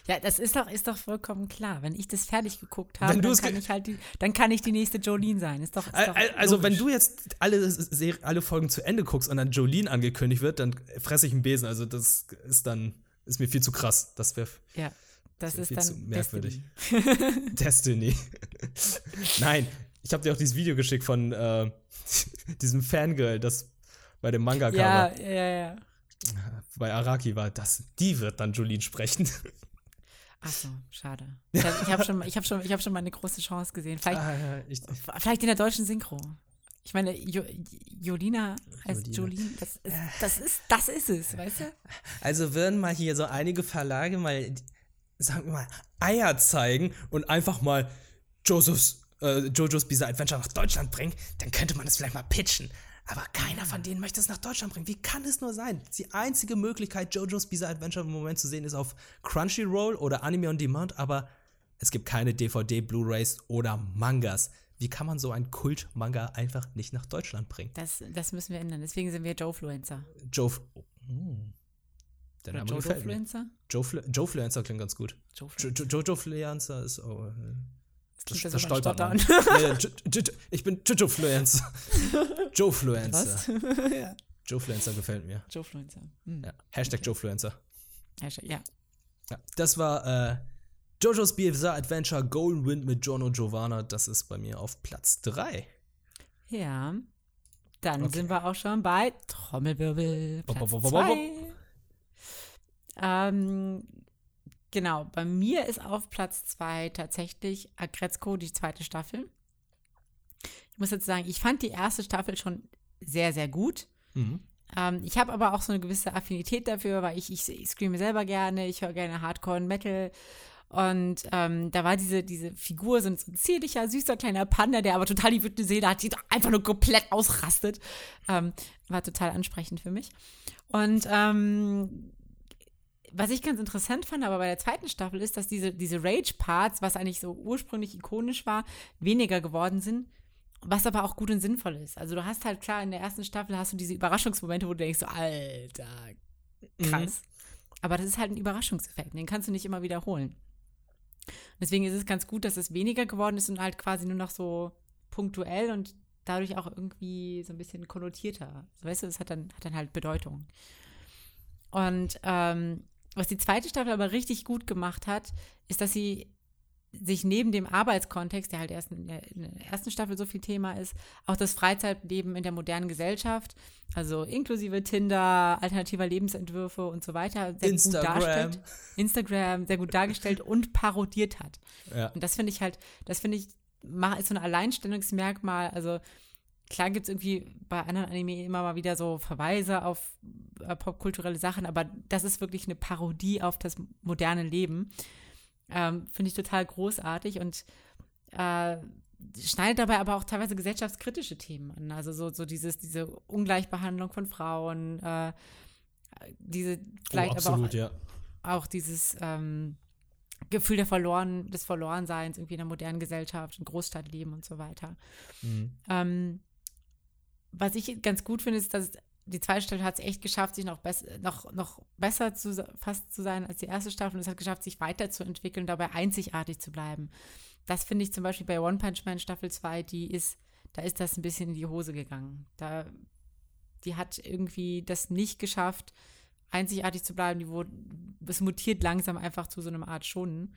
Ja, das ist doch, ist doch vollkommen klar. Wenn ich das fertig geguckt habe, Wenn dann kann ich halt die, dann kann ich die nächste Jolene sein. Ist doch, ist doch al- Also, wenn logisch. du jetzt alle, alle Folgen zu Ende guckst und dann Jolene angekündigt wird, dann fresse ich einen Besen. Also, das ist dann, ist mir viel zu krass. Das wäre Ja, das wär ist viel dann zu merkwürdig. Destiny. Destiny. Nein, ich habe dir auch dieses Video geschickt von äh, diesem Fangirl, das bei dem Manga-Cover Ja, ja, ja. bei Araki war. Das, die wird dann Jolene sprechen. Ach so, schade. Ich habe hab schon, ich hab schon, ich hab schon mal eine große Chance gesehen. Vielleicht, Ah, ja, ich, vielleicht in der deutschen Synchro. Ich meine, jo, Jolina heißt Jolina. Jolene. Das ist, das ist, das ist es, weißt du? Also würden mal hier so einige Verlage mal, sagen wir mal, Eier zeigen und einfach mal Josephs, äh, Jojo's Bizarre Adventure nach Deutschland bringen, dann könnte man das vielleicht mal pitchen. Aber keiner von denen möchte es nach Deutschland bringen. Wie kann es nur sein? Die einzige Möglichkeit, Jojo's Bizarre Adventure im Moment zu sehen, ist auf Crunchyroll oder Anime on Demand, aber es gibt keine DVD, Blu-rays oder Mangas. Wie kann man so ein Kult-Manga einfach nicht nach Deutschland bringen? Das, das müssen wir ändern. Deswegen sind wir Joe-Fluencer. Joe. Oh, hm. Der Name. Joe-Fluencer? Joe, Flu Joe Fluencer klingt ganz gut. Jo Joe-Fluencer. jo Jojo Fluencer ist. Oh, das, das beim stolpert man. Ja, ja, ich bin Jojo Fluencer. Joe Fluencer. Was? ja. Joe Fluencer gefällt mir. Joe-Fluencer. Hm. Ja. Hashtag Joe Fluencer. Ja. Ja. Das war äh, Jojo's Bizarre Adventure Golden Wind mit und Giovanna. Das ist bei mir auf Platz 3. Ja. Dann Okay. sind wir auch schon bei Trommelwirbel. Platz zwei. Ähm, genau, bei mir ist auf Platz 2 tatsächlich Agretzko, die zweite Staffel. Ich muss jetzt sagen, ich fand die erste Staffel schon sehr, sehr gut. Mhm. Ähm, ich habe aber auch so eine gewisse Affinität dafür, weil ich, ich, ich screame selber gerne, ich höre gerne Hardcore und Metal. Und ähm, da war diese, diese Figur, so ein, so ein zierlicher, süßer kleiner Panda, der aber total die wütende Seele hat, die einfach nur komplett ausrastet. Ähm, war total ansprechend für mich. Und ähm, was ich ganz interessant fand, aber bei der zweiten Staffel ist, dass diese, diese Rage-Parts, was eigentlich so ursprünglich ikonisch war, weniger geworden sind. Was aber auch gut und sinnvoll ist. Also du hast halt klar, in der ersten Staffel hast du diese Überraschungsmomente, wo du denkst, so, Alter, krass. Aber das ist halt ein Überraschungseffekt, den kannst du nicht immer wiederholen. Deswegen ist es ganz gut, dass es weniger geworden ist und halt quasi nur noch so punktuell und dadurch auch irgendwie so ein bisschen konnotierter. Weißt du, es hat dann, hat dann halt Bedeutung. Und ähm, was die zweite Staffel aber richtig gut gemacht hat, ist, dass sie sich neben dem Arbeitskontext, der halt erst in der, in der ersten Staffel so viel Thema ist, auch das Freizeitleben in der modernen Gesellschaft, also inklusive Tinder, alternativer Lebensentwürfe und so weiter, sehr Instagram. gut darstellt. Instagram sehr gut dargestellt und parodiert hat. Ja. Und das finde ich halt, das finde ich, ist so ein Alleinstellungsmerkmal. Also klar gibt es irgendwie bei anderen Anime immer mal wieder so Verweise auf äh, popkulturelle Sachen, aber das ist wirklich eine Parodie auf das moderne Leben. Ähm, finde ich total großartig und äh, schneidet dabei aber auch teilweise gesellschaftskritische Themen an. Also so, so dieses, diese Ungleichbehandlung von Frauen, äh, diese vielleicht oh, absolut, aber auch ja. auch dieses ähm, Gefühl der Verloren, des Verlorenseins irgendwie in der modernen Gesellschaft, im Großstadtleben und so weiter. Mhm. Ähm, was ich ganz gut finde, ist, dass die zweite Staffel hat es echt geschafft, sich noch, bess noch, noch besser zu, fast zu sein als die erste Staffel und es hat geschafft, sich weiterzuentwickeln dabei einzigartig zu bleiben. Das finde ich zum Beispiel bei One Punch Man Staffel 2, die ist, da ist das ein bisschen in die Hose gegangen. Da, die hat irgendwie das nicht geschafft, einzigartig zu bleiben. Die wurde, es mutiert langsam einfach zu so einer Art Schonen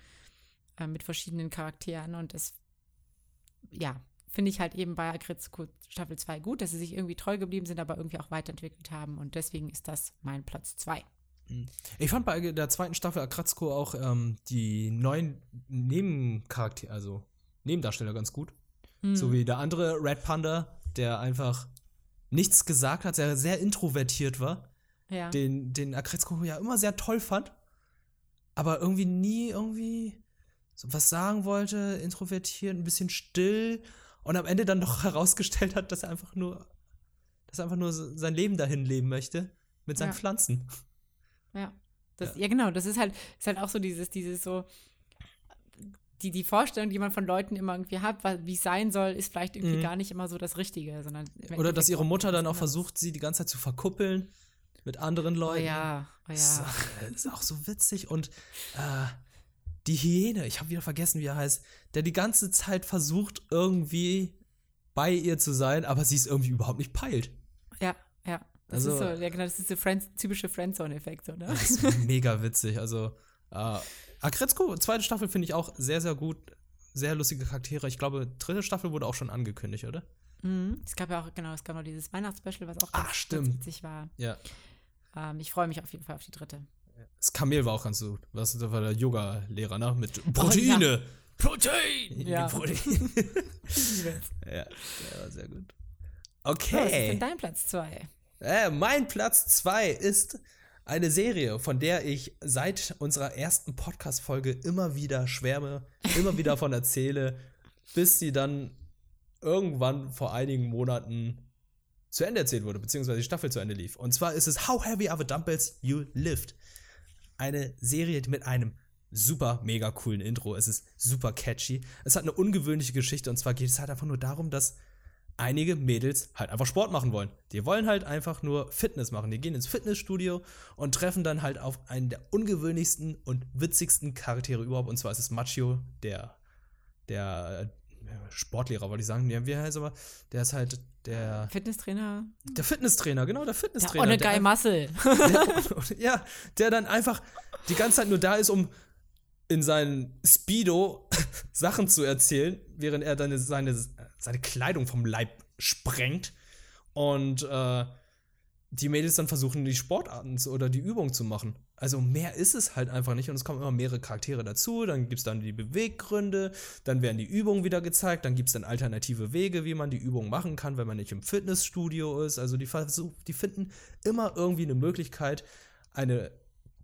äh, mit verschiedenen Charakteren und das, ja, finde ich halt eben bei Agritzko Staffel 2 gut, dass sie sich irgendwie treu geblieben sind, aber irgendwie auch weiterentwickelt haben. Und deswegen ist das mein Platz 2. Ich fand bei der zweiten Staffel Akrazko auch ähm, die neuen Nebencharaktere, also Nebendarsteller ganz gut. Mhm. So wie der andere Red Panda, der einfach nichts gesagt hat, sehr, sehr introvertiert war. Ja. Den, den Akretzko ja immer sehr toll fand. Aber irgendwie nie irgendwie so was sagen wollte, introvertiert, ein bisschen still und am Ende dann doch herausgestellt hat, dass er einfach nur, dass er einfach nur sein Leben dahin leben möchte mit seinen ja. Pflanzen. Ja. Das, ja. ja. genau, das ist halt, ist halt auch so dieses, dieses so, die, die Vorstellung, die man von Leuten immer irgendwie hat, wie es sein soll, ist vielleicht irgendwie mhm. gar nicht immer so das Richtige, sondern. Oder dass ihre Mutter dann auch versucht, sie die ganze Zeit zu verkuppeln mit anderen oh Leuten. Oh ja, oh ja. Das ist, auch so witzig und äh, die Hyäne, ich habe wieder vergessen, wie er heißt, der die ganze Zeit versucht, irgendwie bei ihr zu sein, aber sie es irgendwie überhaupt nicht peilt. Ja, ja. Das also, ist so, ja genau, das ist der Friends, typische Friendzone-Effekt, oder? Das ist mega witzig. Also, äh, Akretzko, zweite Staffel finde ich auch sehr, sehr gut. Sehr lustige Charaktere. Ich glaube, dritte Staffel wurde auch schon angekündigt, oder? Mhm. Es gab ja auch, genau, es gab noch dieses Weihnachtsspecial, was auch ganz, ah, stimmt. witzig war. Ja. Ähm, ich freue mich auf jeden Fall auf die dritte. Das Kamel war auch ganz gut. Was das war der Yoga-Lehrer, ne? Mit Proteine. Oh, ja. Protein! Ja. Protein. ja, der war sehr gut. Okay. Was ist denn dein Platz 2? Äh, mein Platz 2 ist eine Serie, von der ich seit unserer ersten Podcast-Folge immer wieder schwärme, immer wieder davon erzähle, bis sie dann irgendwann vor einigen Monaten zu Ende erzählt wurde, beziehungsweise die Staffel zu Ende lief. Und zwar ist es How Heavy Are the Dumbbells You Lift eine Serie mit einem super mega coolen Intro. Es ist super catchy. Es hat eine ungewöhnliche Geschichte und zwar geht es halt einfach nur darum, dass einige Mädels halt einfach Sport machen wollen. Die wollen halt einfach nur Fitness machen. Die gehen ins Fitnessstudio und treffen dann halt auf einen der ungewöhnlichsten und witzigsten Charaktere überhaupt. Und zwar ist es Machio, der, der Sportlehrer, wollte ich sagen. Ja, wie heißt aber? Der ist halt der. Fitnesstrainer? Der Fitnesstrainer, genau, der Fitnesstrainer. Der, oh, eine geile Muscle. ja, der dann einfach die ganze Zeit nur da ist, um in seinen Speedo Sachen zu erzählen, während er dann seine, seine Kleidung vom Leib sprengt. Und äh, die Mädels dann versuchen, die Sportarten zu, oder die Übung zu machen. Also mehr ist es halt einfach nicht und es kommen immer mehrere Charaktere dazu, dann gibt es dann die Beweggründe, dann werden die Übungen wieder gezeigt, dann gibt es dann alternative Wege, wie man die Übung machen kann, wenn man nicht im Fitnessstudio ist. Also die, die finden immer irgendwie eine Möglichkeit, eine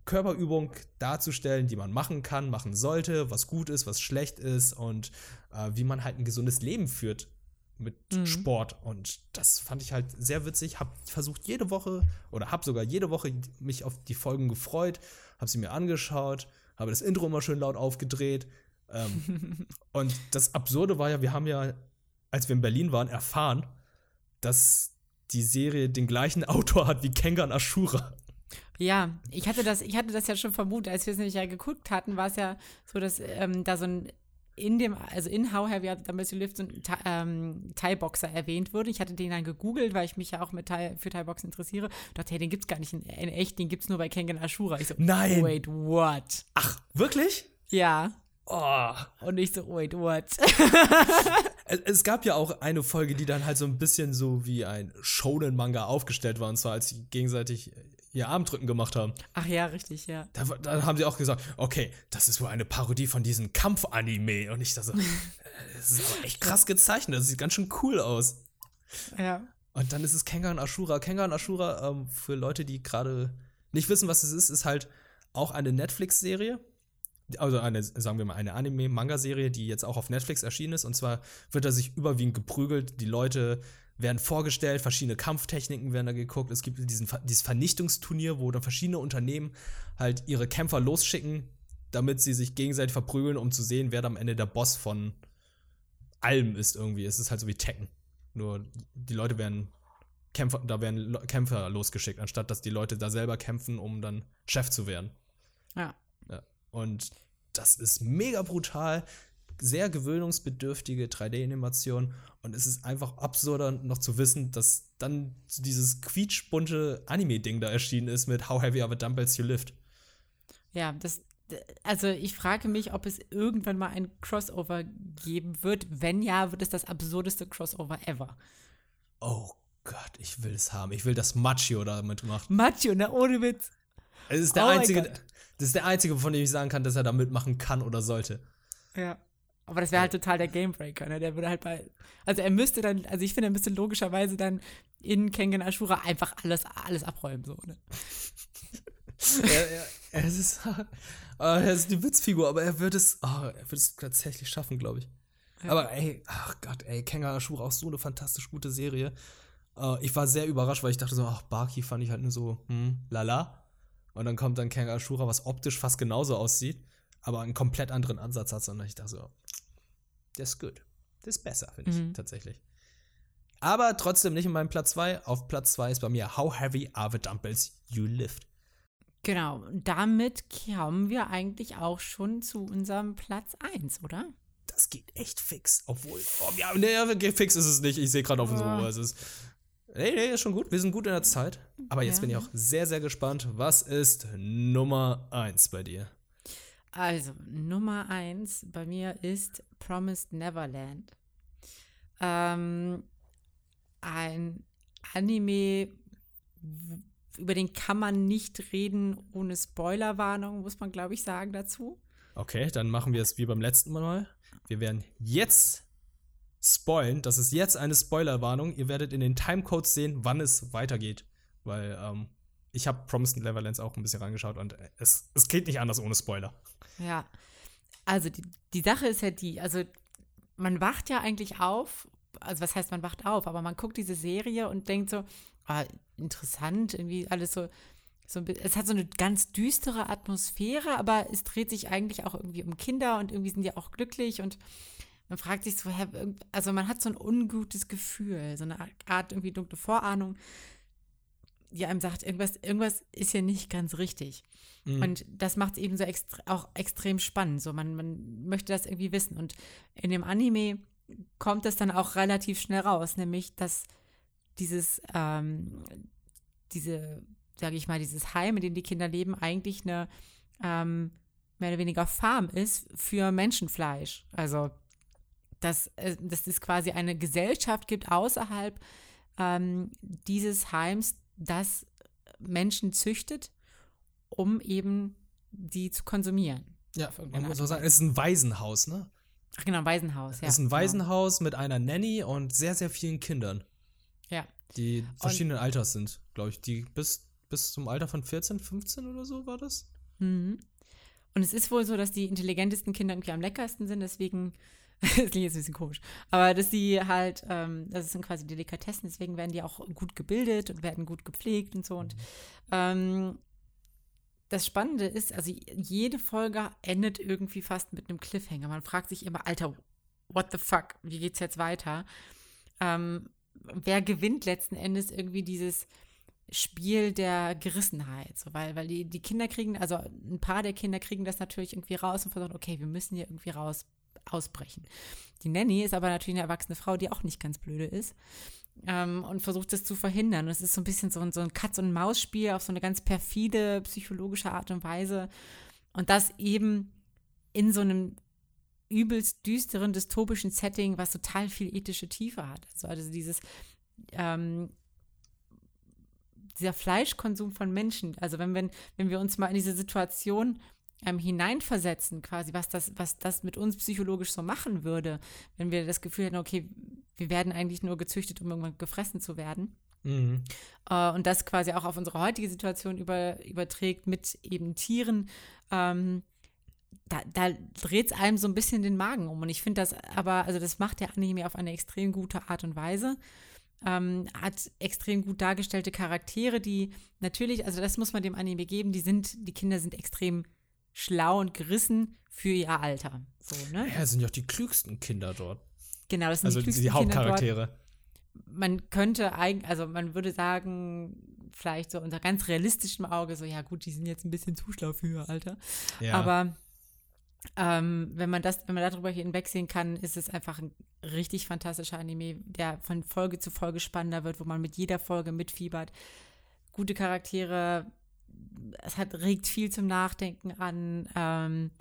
Körperübung darzustellen, die man machen kann, machen sollte, was gut ist, was schlecht ist und äh, wie man halt ein gesundes Leben führt mit mhm. Sport. Und das fand ich halt sehr witzig. Hab versucht jede Woche oder hab sogar jede Woche mich auf die Folgen gefreut, hab sie mir angeschaut, habe das Intro immer schön laut aufgedreht. Ähm, und das Absurde war ja, wir haben ja, als wir in Berlin waren, erfahren, dass die Serie den gleichen Autor hat wie Kengan Ashura. Ja, ich hatte das, ich hatte das ja schon vermutet, als wir es nämlich ja geguckt hatten, war es ja so, dass ähm, da so ein in dem, also in How Heavy Are the Lift so ein ähm, Thai-Boxer erwähnt wurde. Ich hatte den dann gegoogelt, weil ich mich ja auch mit Thai, für Thai-Boxen interessiere. Ich dachte, hey, den gibt's gar nicht in, in echt, den gibt's nur bei Kengan Ashura. Ich so, Nein. Wait, what? Ach, wirklich? Ja. Oh. Und ich so, wait, what? es, es, gab ja auch eine Folge, die dann halt so ein bisschen so wie ein Shonen-Manga aufgestellt war, und zwar als sie gegenseitig ihr Armdrücken gemacht haben. Ach ja, richtig, ja. Da, da, haben sie auch gesagt, okay, das ist wohl eine Parodie von diesem Kampf-Anime. Und ich dachte so, das ist aber echt krass gezeichnet, das sieht ganz schön cool aus. Ja. Und dann ist es Kengan Ashura. Kengan Ashura, ähm, für Leute, die gerade nicht wissen, was es ist, ist halt auch eine Netflix-Serie. Also eine, sagen wir mal, eine Anime-Manga-Serie, die jetzt auch auf Netflix erschienen ist. Und zwar wird er sich überwiegend geprügelt. Die Leute werden vorgestellt, verschiedene Kampftechniken werden da geguckt. Es gibt diesen, dieses Vernichtungsturnier, wo dann verschiedene Unternehmen halt ihre Kämpfer losschicken, damit sie sich gegenseitig verprügeln, um zu sehen, wer am Ende der Boss von allem ist irgendwie. Es ist halt so wie Tekken. Nur die Leute werden Kämpfer, da werden Kämpfer losgeschickt, anstatt dass die Leute da selber kämpfen, um dann Chef zu werden. Ja. Ja. Und das ist mega brutal, sehr gewöhnungsbedürftige 3D-Animation und es ist einfach absurder noch zu wissen, dass dann dieses quietschbunte Anime-Ding da erschienen ist mit How Heavy Are the Dumbbells You Lift. Ja, das, also ich frage mich, ob es irgendwann mal ein Crossover geben wird. Wenn ja, wird es das absurdeste Crossover ever. Oh Gott, ich will es haben. Ich will, dass Machio damit macht. Macho, ne? Ohne Witz. Es ist der Oh einzige, das ist der einzige, von dem ich sagen kann, dass er da mitmachen kann oder sollte. Ja. Aber das wäre halt total der Gamebreaker, ne? Der würde halt bei. Also er müsste dann, also ich finde, er müsste logischerweise dann in Kengen Ashura einfach alles, alles abräumen, so, ne? er, er, es ist, äh, er ist eine Witzfigur, aber er wird es, oh, er wird es tatsächlich schaffen, glaube ich. Aber ey, ach Gott, ey, Kenga Ashura auch so eine fantastisch gute Serie. Äh, ich war sehr überrascht, weil ich dachte so, ach, Baki fand ich halt nur so, hm, lala. Und dann kommt dann Kenga Ashura, was optisch fast genauso aussieht, aber einen komplett anderen Ansatz hat. Und ich dachte so, der ist gut. Der ist besser, finde ich, tatsächlich. Aber trotzdem nicht in meinem Platz 2. Auf Platz 2 ist bei mir How Heavy Are the Dumbbells You Lift. Genau. Damit kommen wir eigentlich auch schon zu unserem Platz 1, oder? das geht echt fix. Obwohl, oh, ja, nee, fix ist es nicht. Ich sehe gerade auf unsere Ah. Uhr. Es ist, nee, nee, ist schon gut. Wir sind gut in der Zeit. Aber jetzt Ja. bin ich auch sehr, sehr gespannt. Was ist Nummer 1 bei dir? Also, Nummer eins bei mir ist Promised Neverland. Ähm, ein Anime, über den kann man nicht reden ohne Spoilerwarnung, muss man, glaube ich, sagen dazu. Okay, dann machen wir es wie beim letzten Mal. Wir werden jetzt spoilen. Das ist jetzt eine Spoilerwarnung. Ihr werdet in den Timecodes sehen, wann es weitergeht. Weil ähm, ich habe Promised Neverlands auch ein bisschen reingeschaut und es, es geht nicht anders ohne Spoiler. Ja. Also, die, die Sache ist ja die, also, man wacht ja eigentlich auf, also, was heißt, man wacht auf, aber man guckt diese Serie und denkt so, ah, interessant, irgendwie alles so, so ein es hat so eine ganz düstere Atmosphäre, aber es dreht sich eigentlich auch irgendwie um Kinder und irgendwie sind die auch glücklich und man fragt sich so, also man hat so ein ungutes Gefühl, so eine Art irgendwie dunkle Vorahnung, die einem sagt, irgendwas, irgendwas ist hier nicht ganz richtig. Und das macht es eben so extre auch extrem spannend. So, man, man möchte das irgendwie wissen. Und in dem Anime kommt das dann auch relativ schnell raus, nämlich dass dieses, ähm, diese, sage ich mal, dieses Heim, in dem die Kinder leben, eigentlich eine ähm, mehr oder weniger Farm ist für Menschenfleisch. Also dass, äh, dass es quasi eine Gesellschaft gibt außerhalb ähm, dieses Heims, das Menschen züchtet, um eben die zu konsumieren. Ja, man muss auch und sagen, es ist ein Waisenhaus, ne? Ach genau, ein Waisenhaus. Ja, es ist ein genau. Waisenhaus mit einer Nanny und sehr, sehr vielen Kindern, Ja, die verschiedenen Alters sind, glaube ich. Die bis, bis zum Alter von 14, 15 oder so war das? Mhm. Und es ist wohl so, dass die intelligentesten Kinder irgendwie am leckersten sind, deswegen, das klingt jetzt ein bisschen komisch, aber dass die halt, ähm, das sind quasi Delikatessen, deswegen werden die auch gut gebildet und werden gut gepflegt und so. Und ähm, das Spannende ist, also jede Folge endet irgendwie fast mit einem Cliffhanger. Man fragt sich immer, Alter, what the fuck, wie geht's jetzt weiter? Ähm, wer gewinnt letzten Endes irgendwie dieses Spiel der Gerissenheit? So, weil, weil die, die Kinder kriegen, also ein paar der Kinder kriegen das natürlich irgendwie raus und versuchen, okay, wir müssen hier irgendwie raus ausbrechen. Die Nanny ist aber natürlich eine erwachsene Frau, die auch nicht ganz blöde ist ähm, und versucht das zu verhindern. Und es ist so ein bisschen so ein, so ein Katz- und Maus-Spiel auf so eine ganz perfide psychologische Art und Weise. Und das eben in so einem übelst düsteren, dystopischen Setting, was total viel ethische Tiefe hat. Also, also dieses, ähm, dieser Fleischkonsum von Menschen. Also wenn, wenn, wenn wir uns mal in diese Situation ähm, hineinversetzen, quasi, was das, was das mit uns psychologisch so machen würde, wenn wir das Gefühl hätten, okay, wir werden eigentlich nur gezüchtet, um irgendwann gefressen zu werden. Mhm. Äh, und das quasi auch auf unsere heutige Situation über, überträgt mit eben Tieren. Ähm, da, da dreht es einem so ein bisschen den Magen um. Und ich finde das aber, also das macht der Anime auf eine extrem gute Art und Weise. Ähm, hat extrem gut dargestellte Charaktere, die natürlich, also das muss man dem Anime geben, die sind, die Kinder sind extrem schlau und gerissen für ihr Alter. So, ne? Ja, es sind ja auch die klügsten Kinder dort. Genau, das sind Also die, klügsten die Kinder dort. Hauptcharaktere. man könnte eigentlich, also man würde sagen, vielleicht so unter ganz realistischem Auge, so, ja gut, die sind jetzt ein bisschen zu schlau für Alter. Ja. Aber ähm, wenn man das, wenn man darüber hinwegsehen kann, ist es einfach ein richtig fantastischer Anime, der von Folge zu Folge spannender wird, wo man mit jeder Folge mitfiebert. Gute Charaktere, es hat, regt viel zum Nachdenken an. Ähm,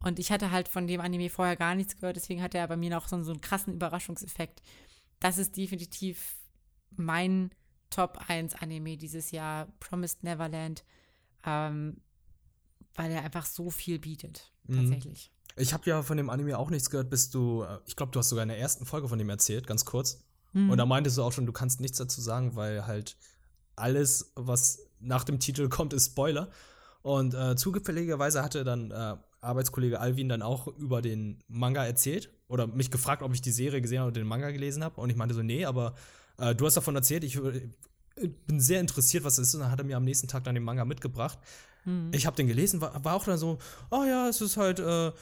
und ich hatte halt von dem Anime vorher gar nichts gehört, deswegen hat er bei mir noch so, so einen krassen Überraschungseffekt. Das ist definitiv mein Top 1 Anime dieses Jahr, Promised Neverland, ähm, weil er einfach so viel bietet, Mhm. tatsächlich. Ich habe ja von dem Anime auch nichts gehört, bis du, äh, ich glaube, du hast sogar in der ersten Folge von dem erzählt, ganz kurz. Mhm. Und da meintest du auch schon, du kannst nichts dazu sagen, weil halt alles, was nach dem Titel kommt, ist Spoiler. Und äh, zugefälligerweise hatte dann äh, Arbeitskollege Alvin dann auch über den Manga erzählt oder mich gefragt, ob ich die Serie gesehen habe und den Manga gelesen habe. Und ich meinte so, nee, aber äh, du hast davon erzählt, ich äh, bin sehr interessiert, was es ist. Und dann hat er mir am nächsten Tag dann den Manga mitgebracht. Ich habe den gelesen, war, war auch dann so, oh ja, es ist halt äh,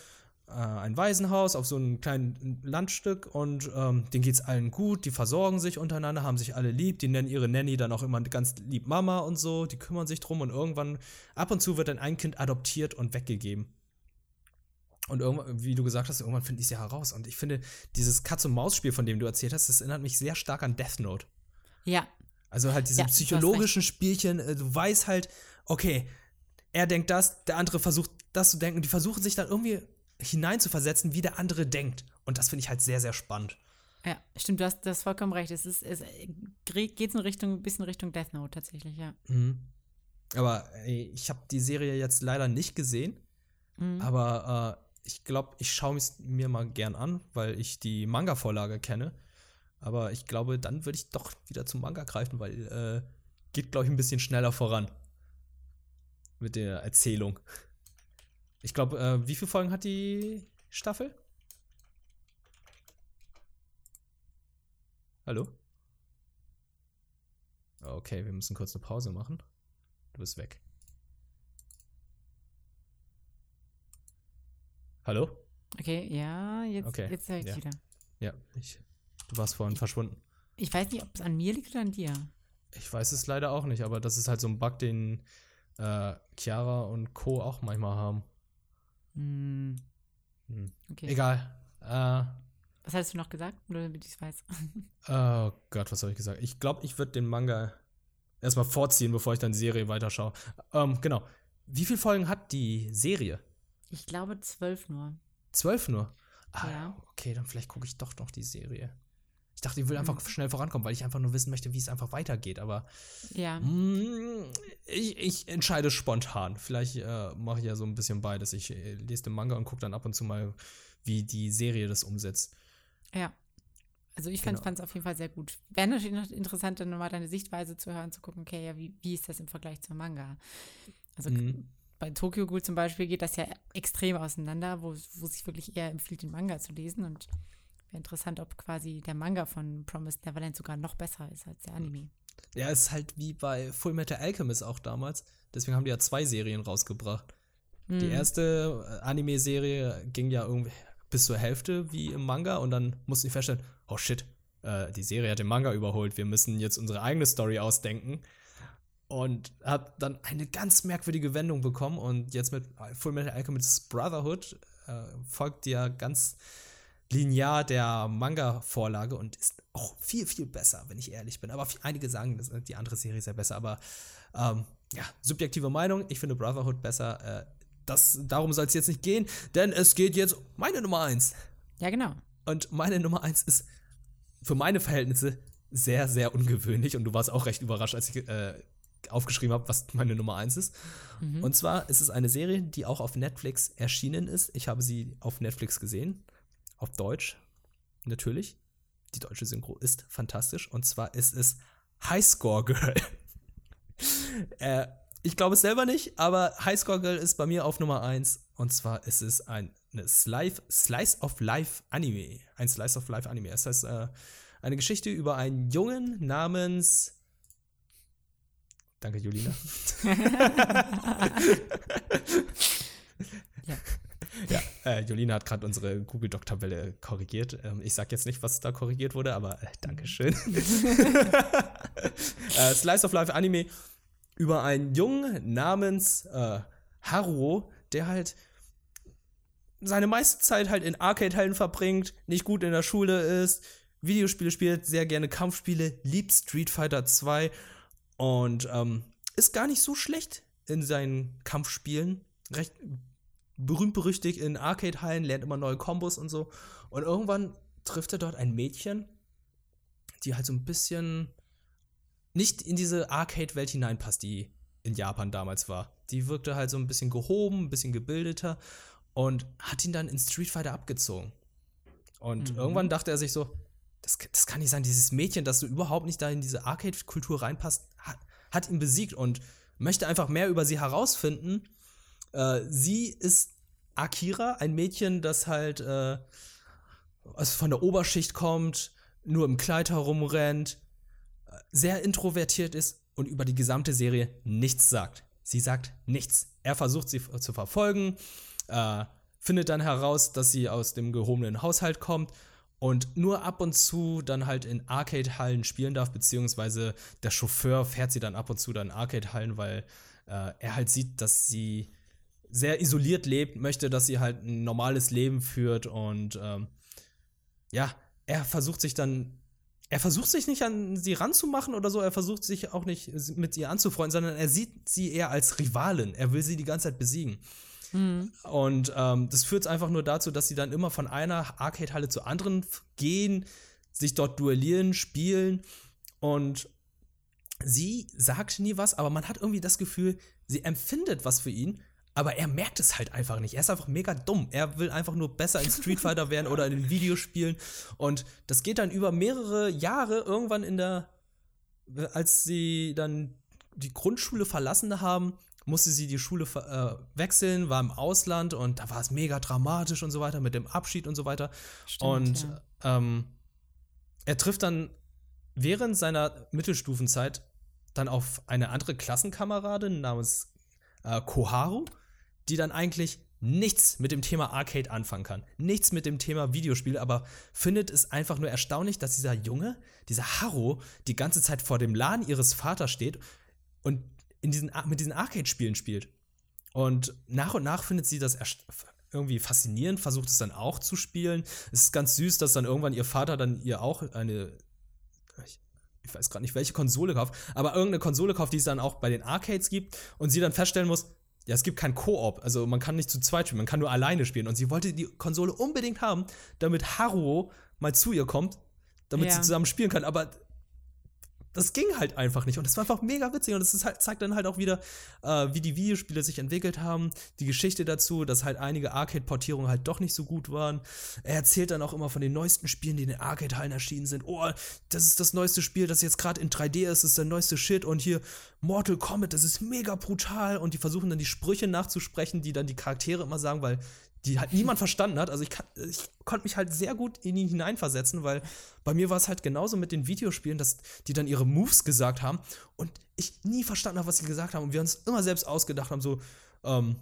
ein Waisenhaus auf so einem kleinen Landstück und ähm, denen geht's allen gut, die versorgen sich untereinander, haben sich alle lieb, die nennen ihre Nanny dann auch immer ganz lieb Mama und so, die kümmern sich drum und irgendwann, ab und zu wird dann ein Kind adoptiert und weggegeben. Und irgendwann, wie du gesagt hast, irgendwann finde ich es ja heraus. Und ich finde, dieses Katz-und-Maus-Spiel, von dem du erzählt hast, das erinnert mich sehr stark an Death Note. Ja, Also halt diese Ja, psychologischen Spielchen, äh, du weißt halt, okay, er denkt das, der andere versucht das zu denken und die versuchen sich dann irgendwie hineinzuversetzen, wie der andere denkt. Und das finde ich halt sehr, sehr spannend. ja, stimmt, du hast, du hast vollkommen recht. Es ist, es geht in Richtung, ein bisschen Richtung Death Note tatsächlich, ja. Aber ey, ich habe die Serie jetzt leider nicht gesehen, Mhm. aber äh, ich glaube, ich schaue es mir mal gern an, weil ich die Manga-Vorlage kenne. Aber ich glaube, dann würde ich doch wieder zum Manga greifen, weil äh, geht, glaube ich, ein bisschen schneller voran mit der Erzählung. Ich glaube, äh, wie viele Folgen hat die Staffel? Hallo? Okay, wir müssen kurz eine Pause machen. Du bist weg. Hallo? Okay, ja, jetzt, Okay, jetzt höre ich ja. wieder. Ja, ich, du warst vorhin verschwunden. Ich weiß nicht, ob es an mir liegt oder an dir. Ich weiß es leider auch nicht, aber das ist halt so ein Bug, den äh, Chiara und Co. auch manchmal haben. Hm. Hm. Okay. Egal. Äh, Was hast du noch gesagt? Nur damit ich es weiß. oh Gott, was habe ich gesagt? Ich glaube, ich würde den Manga erstmal vorziehen, bevor ich dann die Serie weiterschaue. Ähm, genau. Wie viele Folgen hat die Serie? Ich glaube zwölf nur. Zwölf nur. Ah, Ja. okay, dann vielleicht gucke ich doch noch die Serie. Ich dachte, ich will einfach schnell vorankommen, weil ich einfach nur wissen möchte, wie es einfach weitergeht. Aber Ja. mm, ich, ich entscheide spontan. Vielleicht äh, mache ich ja so ein bisschen beides. Ich äh, lese den Manga und gucke dann ab und zu mal, wie die Serie das umsetzt. Ja. Also ich fand Genau. es auf jeden Fall sehr gut. Wäre natürlich noch interessant, dann nochmal deine Sichtweise zu hören, zu gucken, okay, ja, wie, wie ist das im Vergleich zum Manga? Also Mhm. bei Tokyo Ghoul zum Beispiel geht das ja extrem auseinander, wo, wo sich wirklich eher empfiehlt, den Manga zu lesen. Und wäre interessant, ob quasi der Manga von Promised Neverland sogar noch besser ist als der Anime. Ja, es ist halt wie bei Full Metal Alchemist auch damals. Deswegen haben die ja zwei Serien rausgebracht. Die erste äh, Anime-Serie ging ja irgendwie bis zur Hälfte wie im Manga und dann mussten die feststellen, oh shit, äh, die Serie hat den Manga überholt, wir müssen jetzt unsere eigene Story ausdenken. Und hat dann eine ganz merkwürdige Wendung bekommen und jetzt mit Full Metal Alchemist Brotherhood äh, folgt ja ganz linear der Manga-Vorlage und ist auch viel, viel besser, wenn ich ehrlich bin. Aber einige sagen, dass die andere Serie ist ja besser. Aber ähm, ja, subjektive Meinung, ich finde Brotherhood besser. Äh, das, darum soll es jetzt nicht gehen, denn es geht jetzt um meine Nummer 1. Ja, genau. Und meine Nummer 1 ist für meine Verhältnisse sehr, sehr ungewöhnlich. Und du warst auch recht überrascht, als ich äh, aufgeschrieben habe, was meine Nummer 1 ist. Und zwar ist es eine Serie, die auch auf Netflix erschienen ist. Ich habe sie auf Netflix gesehen. Auf Deutsch. Natürlich. Die deutsche Synchro ist fantastisch. Und zwar ist es High Score Girl. äh, ich glaube es selber nicht, aber High Score Girl ist bei mir auf Nummer 1. Und zwar ist es ein Slice, Slice of Life Anime. Ein Slice of Life Anime. Das heißt, äh, eine Geschichte über einen Jungen namens. Danke, Julina. Ja. Ja. Äh, Jolina hat gerade unsere Google Doc-Tabelle korrigiert. Ähm, ich sag jetzt nicht, was da korrigiert wurde, aber äh, Dankeschön. äh, Slice of Life Anime über einen Jungen namens äh, Haruo, der halt seine meiste Zeit halt in Arcade-Hallen verbringt, nicht gut in der Schule ist, Videospiele spielt, sehr gerne Kampfspiele, liebt Street Fighter 2 und ähm, ist gar nicht so schlecht in seinen Kampfspielen. Recht berühmt berüchtigt in Arcade-Hallen, lernt immer neue Kombos und so. Und irgendwann trifft er dort ein Mädchen, die halt so ein bisschen nicht in diese Arcade-Welt hineinpasst, die in Japan damals war. Die wirkte halt so ein bisschen gehoben, ein bisschen gebildeter und hat ihn dann in Street Fighter abgezogen. Und mhm. irgendwann dachte er sich so, das, das kann nicht sein, dieses Mädchen, das so überhaupt nicht da in diese Arcade-Kultur reinpasst, hat, hat ihn besiegt und möchte einfach mehr über sie herausfinden. Äh, sie ist Akira, ein Mädchen, das halt äh, also von der Oberschicht kommt, nur im Kleid herumrennt, sehr introvertiert ist und über die gesamte Serie nichts sagt. Sie sagt nichts. Er versucht sie zu verfolgen, äh, findet dann heraus, dass sie aus dem gehobenen Haushalt kommt und nur ab und zu dann halt in Arcade-Hallen spielen darf, beziehungsweise der Chauffeur fährt sie dann ab und zu dann in Arcade-Hallen, weil äh, er halt sieht, dass sie sehr isoliert lebt, möchte, dass sie halt ein normales Leben führt und ähm, ja, er versucht sich dann er versucht sich nicht an sie ranzumachen oder so, er versucht sich auch nicht mit ihr anzufreunden, sondern er sieht sie eher als Rivalin. Er will sie die ganze Zeit besiegen. Mhm. Und ähm, das führt einfach nur dazu, dass sie dann immer von einer Arcade-Halle zur anderen gehen, sich dort duellieren, spielen und sie sagt nie was, aber man hat irgendwie das Gefühl, sie empfindet was für ihn, aber er merkt es halt einfach nicht. Er ist einfach mega dumm. Er will einfach nur besser in Street Fighter werden oder in den Videospielen. Und das geht dann über mehrere Jahre. Irgendwann in der, als sie dann die Grundschule verlassen haben, musste sie die Schule äh, wechseln, war im Ausland und da war es mega dramatisch und so weiter mit dem Abschied und so weiter. Stimmt, und ja. ähm, er trifft dann während seiner Mittelstufenzeit dann auf eine andere Klassenkameradin namens äh, Koharu, die dann eigentlich nichts mit dem Thema Arcade anfangen kann. Nichts mit dem Thema Videospiel, aber findet es einfach nur erstaunlich, dass dieser Junge, dieser Haru, die ganze Zeit vor dem Laden ihres Vaters steht und in diesen, mit diesen Arcade-Spielen spielt. Und nach und nach findet sie das irgendwie faszinierend, versucht es dann auch zu spielen. Es ist ganz süß, dass dann irgendwann ihr Vater dann ihr auch eine, ich weiß gerade nicht, welche Konsole kauft, aber irgendeine Konsole kauft, die es dann auch bei den Arcades gibt und sie dann feststellen muss, ja, es gibt kein Koop, also man kann nicht zu zweit spielen, man kann nur alleine spielen. Und sie wollte die Konsole unbedingt haben, damit Haruo mal zu ihr kommt, damit ja. sie zusammen spielen kann. Aber das ging halt einfach nicht. Und das war einfach mega witzig. Und das halt, zeigt dann halt auch wieder, äh, wie die Videospiele sich entwickelt haben. Die Geschichte dazu, dass halt einige Arcade-Portierungen halt doch nicht so gut waren. Er erzählt dann auch immer von den neuesten Spielen, die in den Arcade-Hallen erschienen sind. Oh, das ist das neueste Spiel, das jetzt gerade in 3D ist, das ist der neueste Shit. Und hier Mortal Kombat, das ist mega brutal. Und die versuchen dann die Sprüche nachzusprechen, die dann die Charaktere immer sagen, weil die halt niemand verstanden hat. Also ich, ich konnte mich halt sehr gut in ihn hineinversetzen, weil bei mir war es halt genauso mit den Videospielen, dass die dann ihre Moves gesagt haben und ich nie verstanden habe, was sie gesagt haben und wir uns immer selbst ausgedacht haben, so ähm,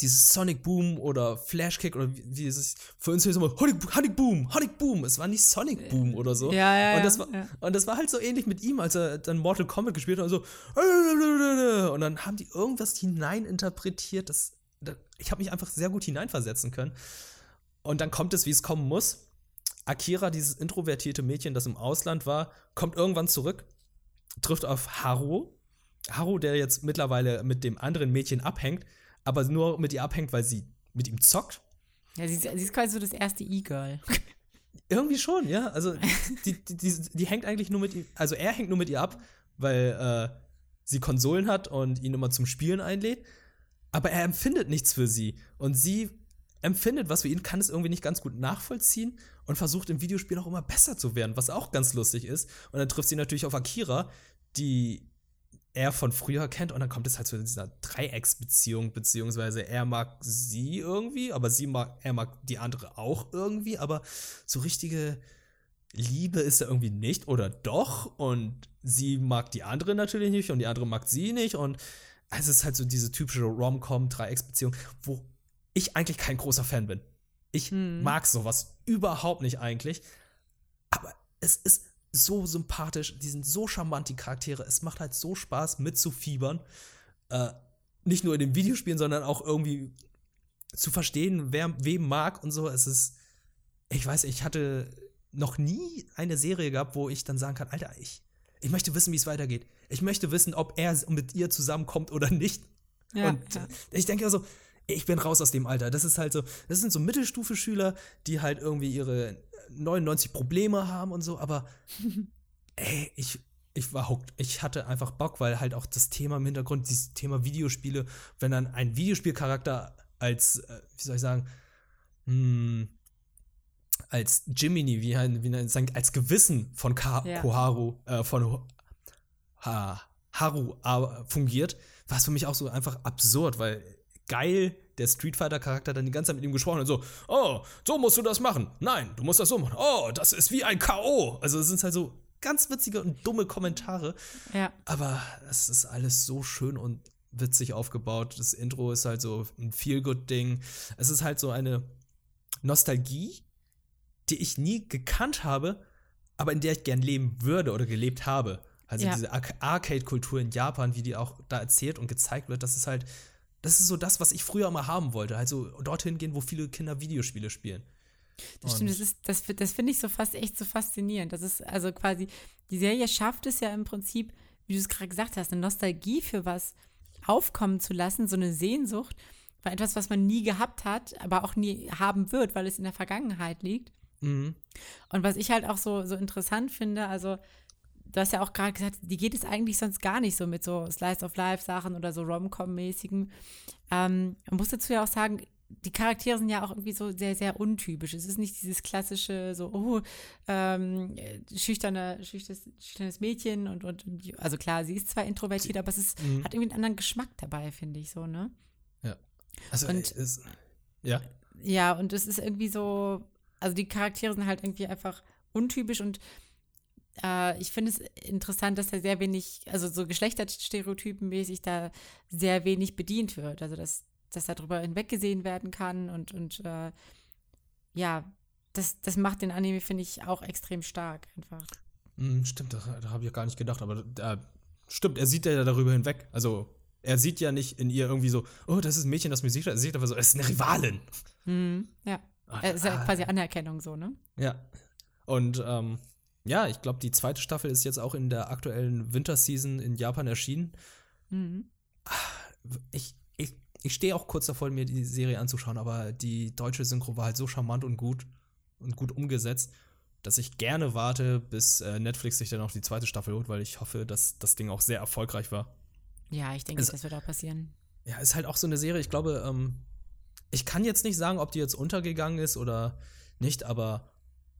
dieses Sonic Boom oder Flash Kick oder wie, wie ist es für uns ist immer Honig, Honig Boom, Honig Boom. Es war nicht Sonic Boom oder so. Ja, ja, und das war ja. und das war halt so ähnlich mit ihm, als er dann Mortal Kombat gespielt hat und so und dann haben die irgendwas hineininterpretiert, das ich habe mich einfach sehr gut hineinversetzen können. Und dann kommt es, wie es kommen muss. Akira, dieses introvertierte Mädchen, das im Ausland war, kommt irgendwann zurück, trifft auf Haru. Haru, der jetzt mittlerweile mit dem anderen Mädchen abhängt, aber nur mit ihr abhängt, weil sie mit ihm zockt. Ja, sie ist, sie ist quasi so das erste E-Girl. Irgendwie schon, ja. Also die, die, die, die, hängt eigentlich nur mit ihm, also er hängt nur mit ihr ab, weil äh, sie Konsolen hat und ihn immer zum Spielen einlädt aber er empfindet nichts für sie. Und sie empfindet was für ihn, kann es irgendwie nicht ganz gut nachvollziehen und versucht im Videospiel auch immer besser zu werden, was auch ganz lustig ist. Und dann trifft sie natürlich auf Akira, die er von früher kennt und dann kommt es halt zu dieser Dreiecksbeziehung, beziehungsweise er mag sie irgendwie, aber sie mag, er mag die andere auch irgendwie, aber so richtige Liebe ist er irgendwie nicht oder doch und sie mag die andere natürlich nicht und die andere mag sie nicht und also es ist halt so diese typische Rom-Com-Dreiecksbeziehung, wo ich eigentlich kein großer Fan bin. Ich Hm. mag sowas überhaupt nicht eigentlich. Aber es ist so sympathisch, die sind so charmant, die Charaktere. Es macht halt so Spaß mitzufiebern. Äh, nicht nur in den Videospielen, sondern auch irgendwie zu verstehen, wer wem mag und so. Es ist, ich weiß, ich hatte noch nie eine Serie gehabt, wo ich dann sagen kann, Alter, ich, ich möchte wissen, wie es weitergeht. Ich möchte wissen, ob er mit ihr zusammenkommt oder nicht. Ja, und ja. ich denke also, ich bin raus aus dem Alter. Das ist halt so, das sind so Mittelstufe-Schüler, die halt irgendwie ihre 99 Probleme haben und so, aber ey, ich, ich war hooked. Ich hatte einfach Bock, weil halt auch das Thema im Hintergrund, dieses Thema Videospiele, wenn dann ein Videospielcharakter als, äh, wie soll ich sagen, hm, als Jiminy, wie, ein- wie ein- sagen, als Gewissen von Ka Ja. Koharu, äh, von ha Haru äh, fungiert, war es für mich auch so einfach absurd, weil geil der Street Fighter Charakter dann die ganze Zeit mit ihm gesprochen hat, so, oh, so musst du das machen. Nein, du musst das so machen. Oh, das ist wie ein K.O. Also es sind halt so ganz witzige und dumme Kommentare, ja. aber es ist alles so schön und witzig aufgebaut. Das Intro ist halt so ein Feel-Good-Ding. Es ist halt so eine Nostalgie, die ich nie gekannt habe, aber in der ich gern leben würde oder gelebt habe. Also Ja. diese Ar Arcade-Kultur in Japan, wie die auch da erzählt und gezeigt wird, das ist halt, das ist so das, was ich früher mal haben wollte. Also dorthin gehen, wo viele Kinder Videospiele spielen. Das stimmt, das, ist, das, das finde ich so fast echt so faszinierend. Das ist also quasi, die Serie schafft es ja im Prinzip, wie du es gerade gesagt hast, eine Nostalgie für was aufkommen zu lassen, so eine Sehnsucht, war etwas, was man nie gehabt hat, aber auch nie haben wird, weil es in der Vergangenheit liegt. Mhm. Und was ich halt auch so, so interessant finde, also du hast ja auch gerade gesagt, die geht es eigentlich sonst gar nicht so mit so Slice of Life Sachen oder so Rom-Com-mäßigen. Ähm, man muss dazu ja auch sagen, die Charaktere sind ja auch irgendwie so sehr, sehr untypisch. Es ist nicht dieses klassische, so, oh, ähm, äh, schüchterne, schüchternes, schüchternes Mädchen und, und, also klar, sie ist zwar introvertiert, aber es ist, Mhm. hat irgendwie einen anderen Geschmack dabei, finde ich so, ne? Ja. Also, Und- ey, es, ja. Ja, und es ist irgendwie so, also die Charaktere sind halt irgendwie einfach untypisch und äh, ich finde es interessant, dass da sehr wenig, also so Geschlechterstereotypenmäßig da sehr wenig bedient wird. Also dass, dass darüber hinweggesehen werden kann und, und äh, ja, das, das macht den Anime, finde ich, auch extrem stark einfach. Mhm, stimmt, da, habe ich gar nicht gedacht, aber da, stimmt, er sieht ja darüber hinweg. Also, er sieht ja nicht in ihr irgendwie so, oh, das ist ein Mädchen, das mir sieht. Er sieht aber so, es ist eine Rivalin. Mhm, ja. Ah, Äh, ist ja ah, quasi Anerkennung so, ne? Ja. Und ähm, ja, ich glaube, die zweite Staffel ist jetzt auch in der aktuellen Winterseason in Japan erschienen. Mhm. Ich, ich, ich stehe auch kurz davor, mir die Serie anzuschauen, aber die deutsche Synchro war halt so charmant und gut und gut umgesetzt, dass ich gerne warte, bis äh, Netflix sich dann auch die zweite Staffel holt, weil ich hoffe, dass das Ding auch sehr erfolgreich war. Ja, ich denke, Es- das wird auch passieren. Ja, ist halt auch so eine Serie, ich glaube, ähm, ich kann jetzt nicht sagen, ob die jetzt untergegangen ist oder nicht, aber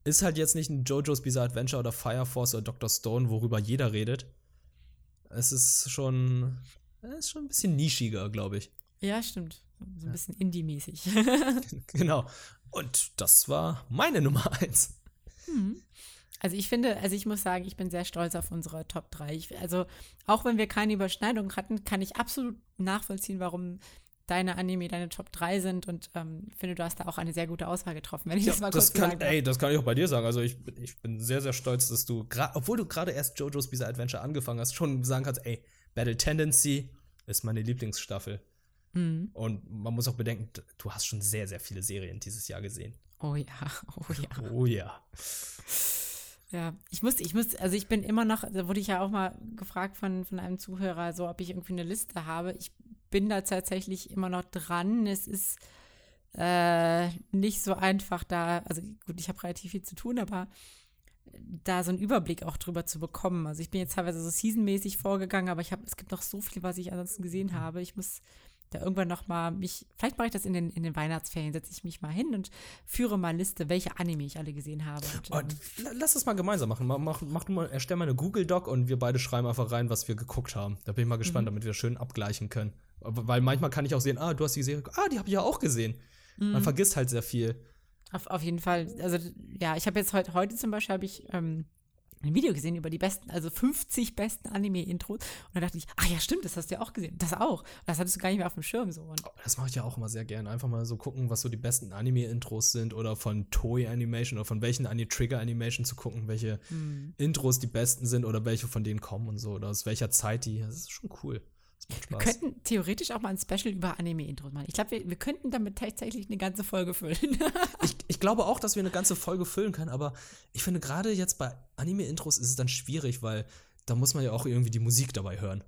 ist halt jetzt nicht ein JoJo's Bizarre Adventure oder Fire Force oder Dr. Stone, worüber jeder redet. Es ist schon, es ist schon ein bisschen nischiger, glaube ich. Ja, stimmt. So ein bisschen Indie-mäßig. genau. Und das war meine Nummer eins. Also ich finde, also ich muss sagen, ich bin sehr stolz auf unsere Top 3. Ich, also auch wenn wir keine Überschneidung hatten, kann ich absolut nachvollziehen, warum deine Anime deine Top 3 sind und ähm, finde, du hast da auch eine sehr gute Auswahl getroffen, wenn ich das mal kurz das kann, sagen darf. ey, das kann ich auch bei dir sagen. Also ich, bin- ich bin sehr, sehr stolz, dass du, obwohl du gerade erst JoJo's Bizarre Adventure angefangen hast, schon sagen kannst, ey, Battle Tendency ist meine Lieblingsstaffel. Mhm. Und man muss auch bedenken, du hast schon sehr, sehr viele Serien dieses Jahr gesehen. Oh ja, oh ja. Oh ja. Ja, ich muss, ich muss, also ich bin immer noch, da wurde ich ja auch mal gefragt von, von einem Zuhörer, so ob ich irgendwie eine Liste habe. Ich bin da tatsächlich immer noch dran. Es ist äh, nicht so einfach da, also gut, ich habe relativ viel zu tun, aber da so einen Überblick auch drüber zu bekommen. Also ich bin jetzt teilweise so seasonmäßig vorgegangen, aber ich habe, es gibt noch so viel, was ich ansonsten gesehen habe. Ich muss da irgendwann noch mal mich, vielleicht mache ich das in den, in den Weihnachtsferien, setze ich mich mal hin und führe mal Liste, welche Anime ich alle gesehen habe. Und, ähm, lass das mal gemeinsam machen. Mach, mach, mach du mal, erstell mal eine Google-Doc und wir beide schreiben einfach rein, was wir geguckt haben. Da bin ich mal gespannt, damit wir schön abgleichen können. Weil manchmal kann ich auch sehen, ah, du hast die Serie, ah, die habe ich ja auch gesehen. Man vergisst halt sehr viel. Auf, auf jeden Fall. Also ja, ich habe jetzt heute, heute zum Beispiel habe ich ähm, ein Video gesehen über die besten, also 50 besten Anime-Intros. Und dann dachte ich, ach ja, stimmt, das hast du ja auch gesehen. Das auch. Das hattest du gar nicht mehr auf dem Schirm so. Und Das mache ich ja auch immer sehr gerne. Einfach mal so gucken, was so die besten Anime-Intros sind oder von Toei Animation oder von welchen Ani Trigger Animation zu gucken, welche Intros die besten sind oder welche von denen kommen und so oder aus welcher Zeit die. Das ist schon cool. Wir könnten theoretisch auch mal ein Special über Anime-Intros machen. Ich glaube, wir, wir könnten damit tatsächlich eine ganze Folge füllen. Ich, ich glaube auch, dass wir eine ganze Folge füllen können, aber ich finde gerade jetzt bei Anime-Intros ist es dann schwierig, weil da muss man ja auch irgendwie die Musik dabei hören.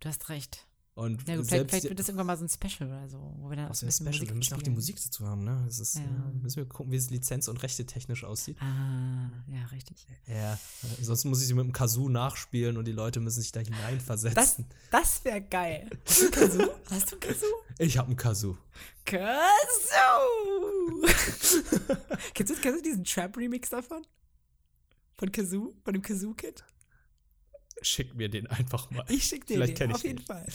du hast recht. Und Ja, gut, vielleicht, vielleicht wird das irgendwann mal so ein Special oder so, wo wir dann auch das so ein bisschen special. Musik Wir müssen auch die spielen. Musik dazu haben, ne? Das ist, Ja. ja. müssen wir gucken, wie es lizenz- und rechte technisch aussieht. Ah, ja, richtig. Ja, sonst muss ich sie mit dem Kazoo nachspielen und die Leute müssen sich da Das, hineinversetzen. das wäre geil. Hast du einen Kazoo? Hast du einen Kazoo? ich habe einen Kazoo. Kazoo! kennst, du, kennst du diesen Trap-Remix davon? Von Kazoo? Von dem Kazoo-Kid? Schick mir den einfach mal. Ich schick dir Vielleicht den, auf jeden den. Fall.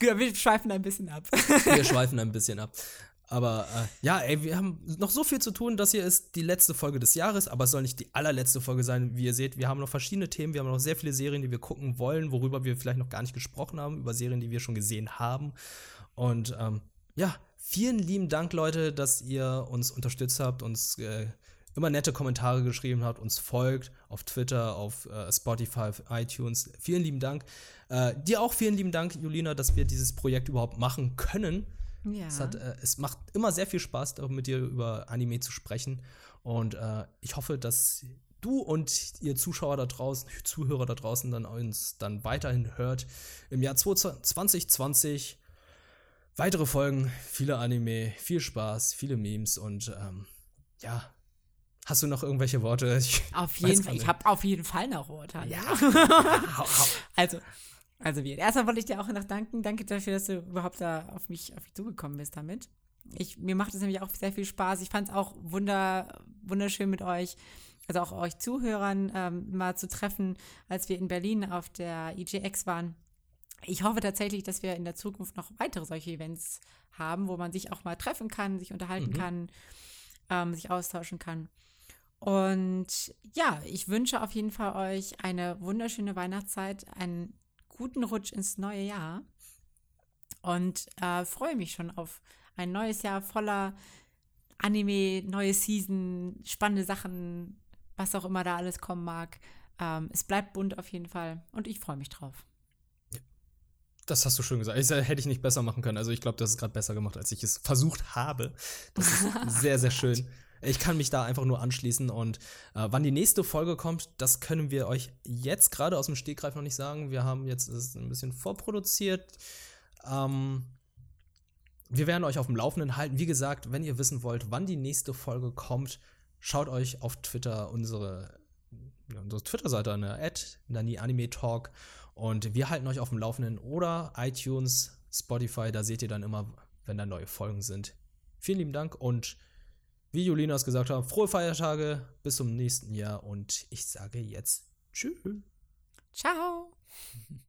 Gut, wir schweifen ein bisschen ab. Wir schweifen ein bisschen ab. Aber äh, ja, ey, wir haben noch so viel zu tun. Das hier ist die letzte Folge des Jahres, aber es soll nicht die allerletzte Folge sein. Wie ihr seht, wir haben noch verschiedene Themen. Wir haben noch sehr viele Serien, die wir gucken wollen, worüber wir vielleicht noch gar nicht gesprochen haben, über Serien, die wir schon gesehen haben. Und ähm, ja, vielen lieben Dank, Leute, dass ihr uns unterstützt habt, uns äh, immer nette Kommentare geschrieben habt, uns folgt auf Twitter, auf äh, Spotify, iTunes. Vielen lieben Dank. Äh, dir auch vielen lieben Dank, Julina, dass wir dieses Projekt überhaupt machen können. Ja. Es, hat, äh, es macht immer sehr viel Spaß, mit dir über Anime zu sprechen. Und äh, ich hoffe, dass du und ihr Zuschauer da draußen, Zuhörer da draußen dann uns dann weiterhin hört. Im Jahr 2020 weitere Folgen, viele Anime, viel Spaß, viele Memes und ähm, ja. Hast du noch irgendwelche Worte? Ich auf jeden Fall. Ich habe auf jeden Fall noch Worte. Ja. Also, also wir. Erstmal wollte ich dir auch noch danken. Danke dafür, dass du überhaupt da auf mich, auf mich zugekommen bist damit. Ich, mir macht es nämlich auch sehr viel Spaß. Ich fand es auch wunder, wunderschön mit euch, also auch euch Zuhörern ähm, mal zu treffen, als wir in Berlin auf der EJX waren. Ich hoffe tatsächlich, dass wir in der Zukunft noch weitere solche Events haben, wo man sich auch mal treffen kann, sich unterhalten Mhm. kann, ähm, sich austauschen kann. Und ja, ich wünsche auf jeden Fall euch eine wunderschöne Weihnachtszeit, einen guten Rutsch ins neue Jahr und äh, freue mich schon auf ein neues Jahr voller Anime, neue Season, spannende Sachen, was auch immer da alles kommen mag. Ähm, es bleibt bunt auf jeden Fall und ich freue mich drauf. Das hast du schön gesagt. Ich, hätte ich nicht besser machen können. Also ich glaube, das ist gerade besser gemacht, als ich es versucht habe. Das ist sehr, sehr schön. Ich kann mich da einfach nur anschließen und äh, wann die nächste Folge kommt, das können wir euch jetzt gerade aus dem Stegreif noch nicht sagen. Wir haben jetzt es ein bisschen vorproduziert. Ähm, wir werden euch auf dem Laufenden halten. Wie gesagt, wenn ihr wissen wollt, wann die nächste Folge kommt, schaut euch auf Twitter unsere, ja, unsere Twitter-Seite an, ne? Nani Anime Talk. Und wir halten euch auf dem Laufenden oder iTunes, Spotify, da seht ihr dann immer, wenn da neue Folgen sind. Vielen lieben Dank und wie Julina es gesagt hat, frohe Feiertage, bis zum nächsten Jahr und ich sage jetzt Tschüss. Ciao!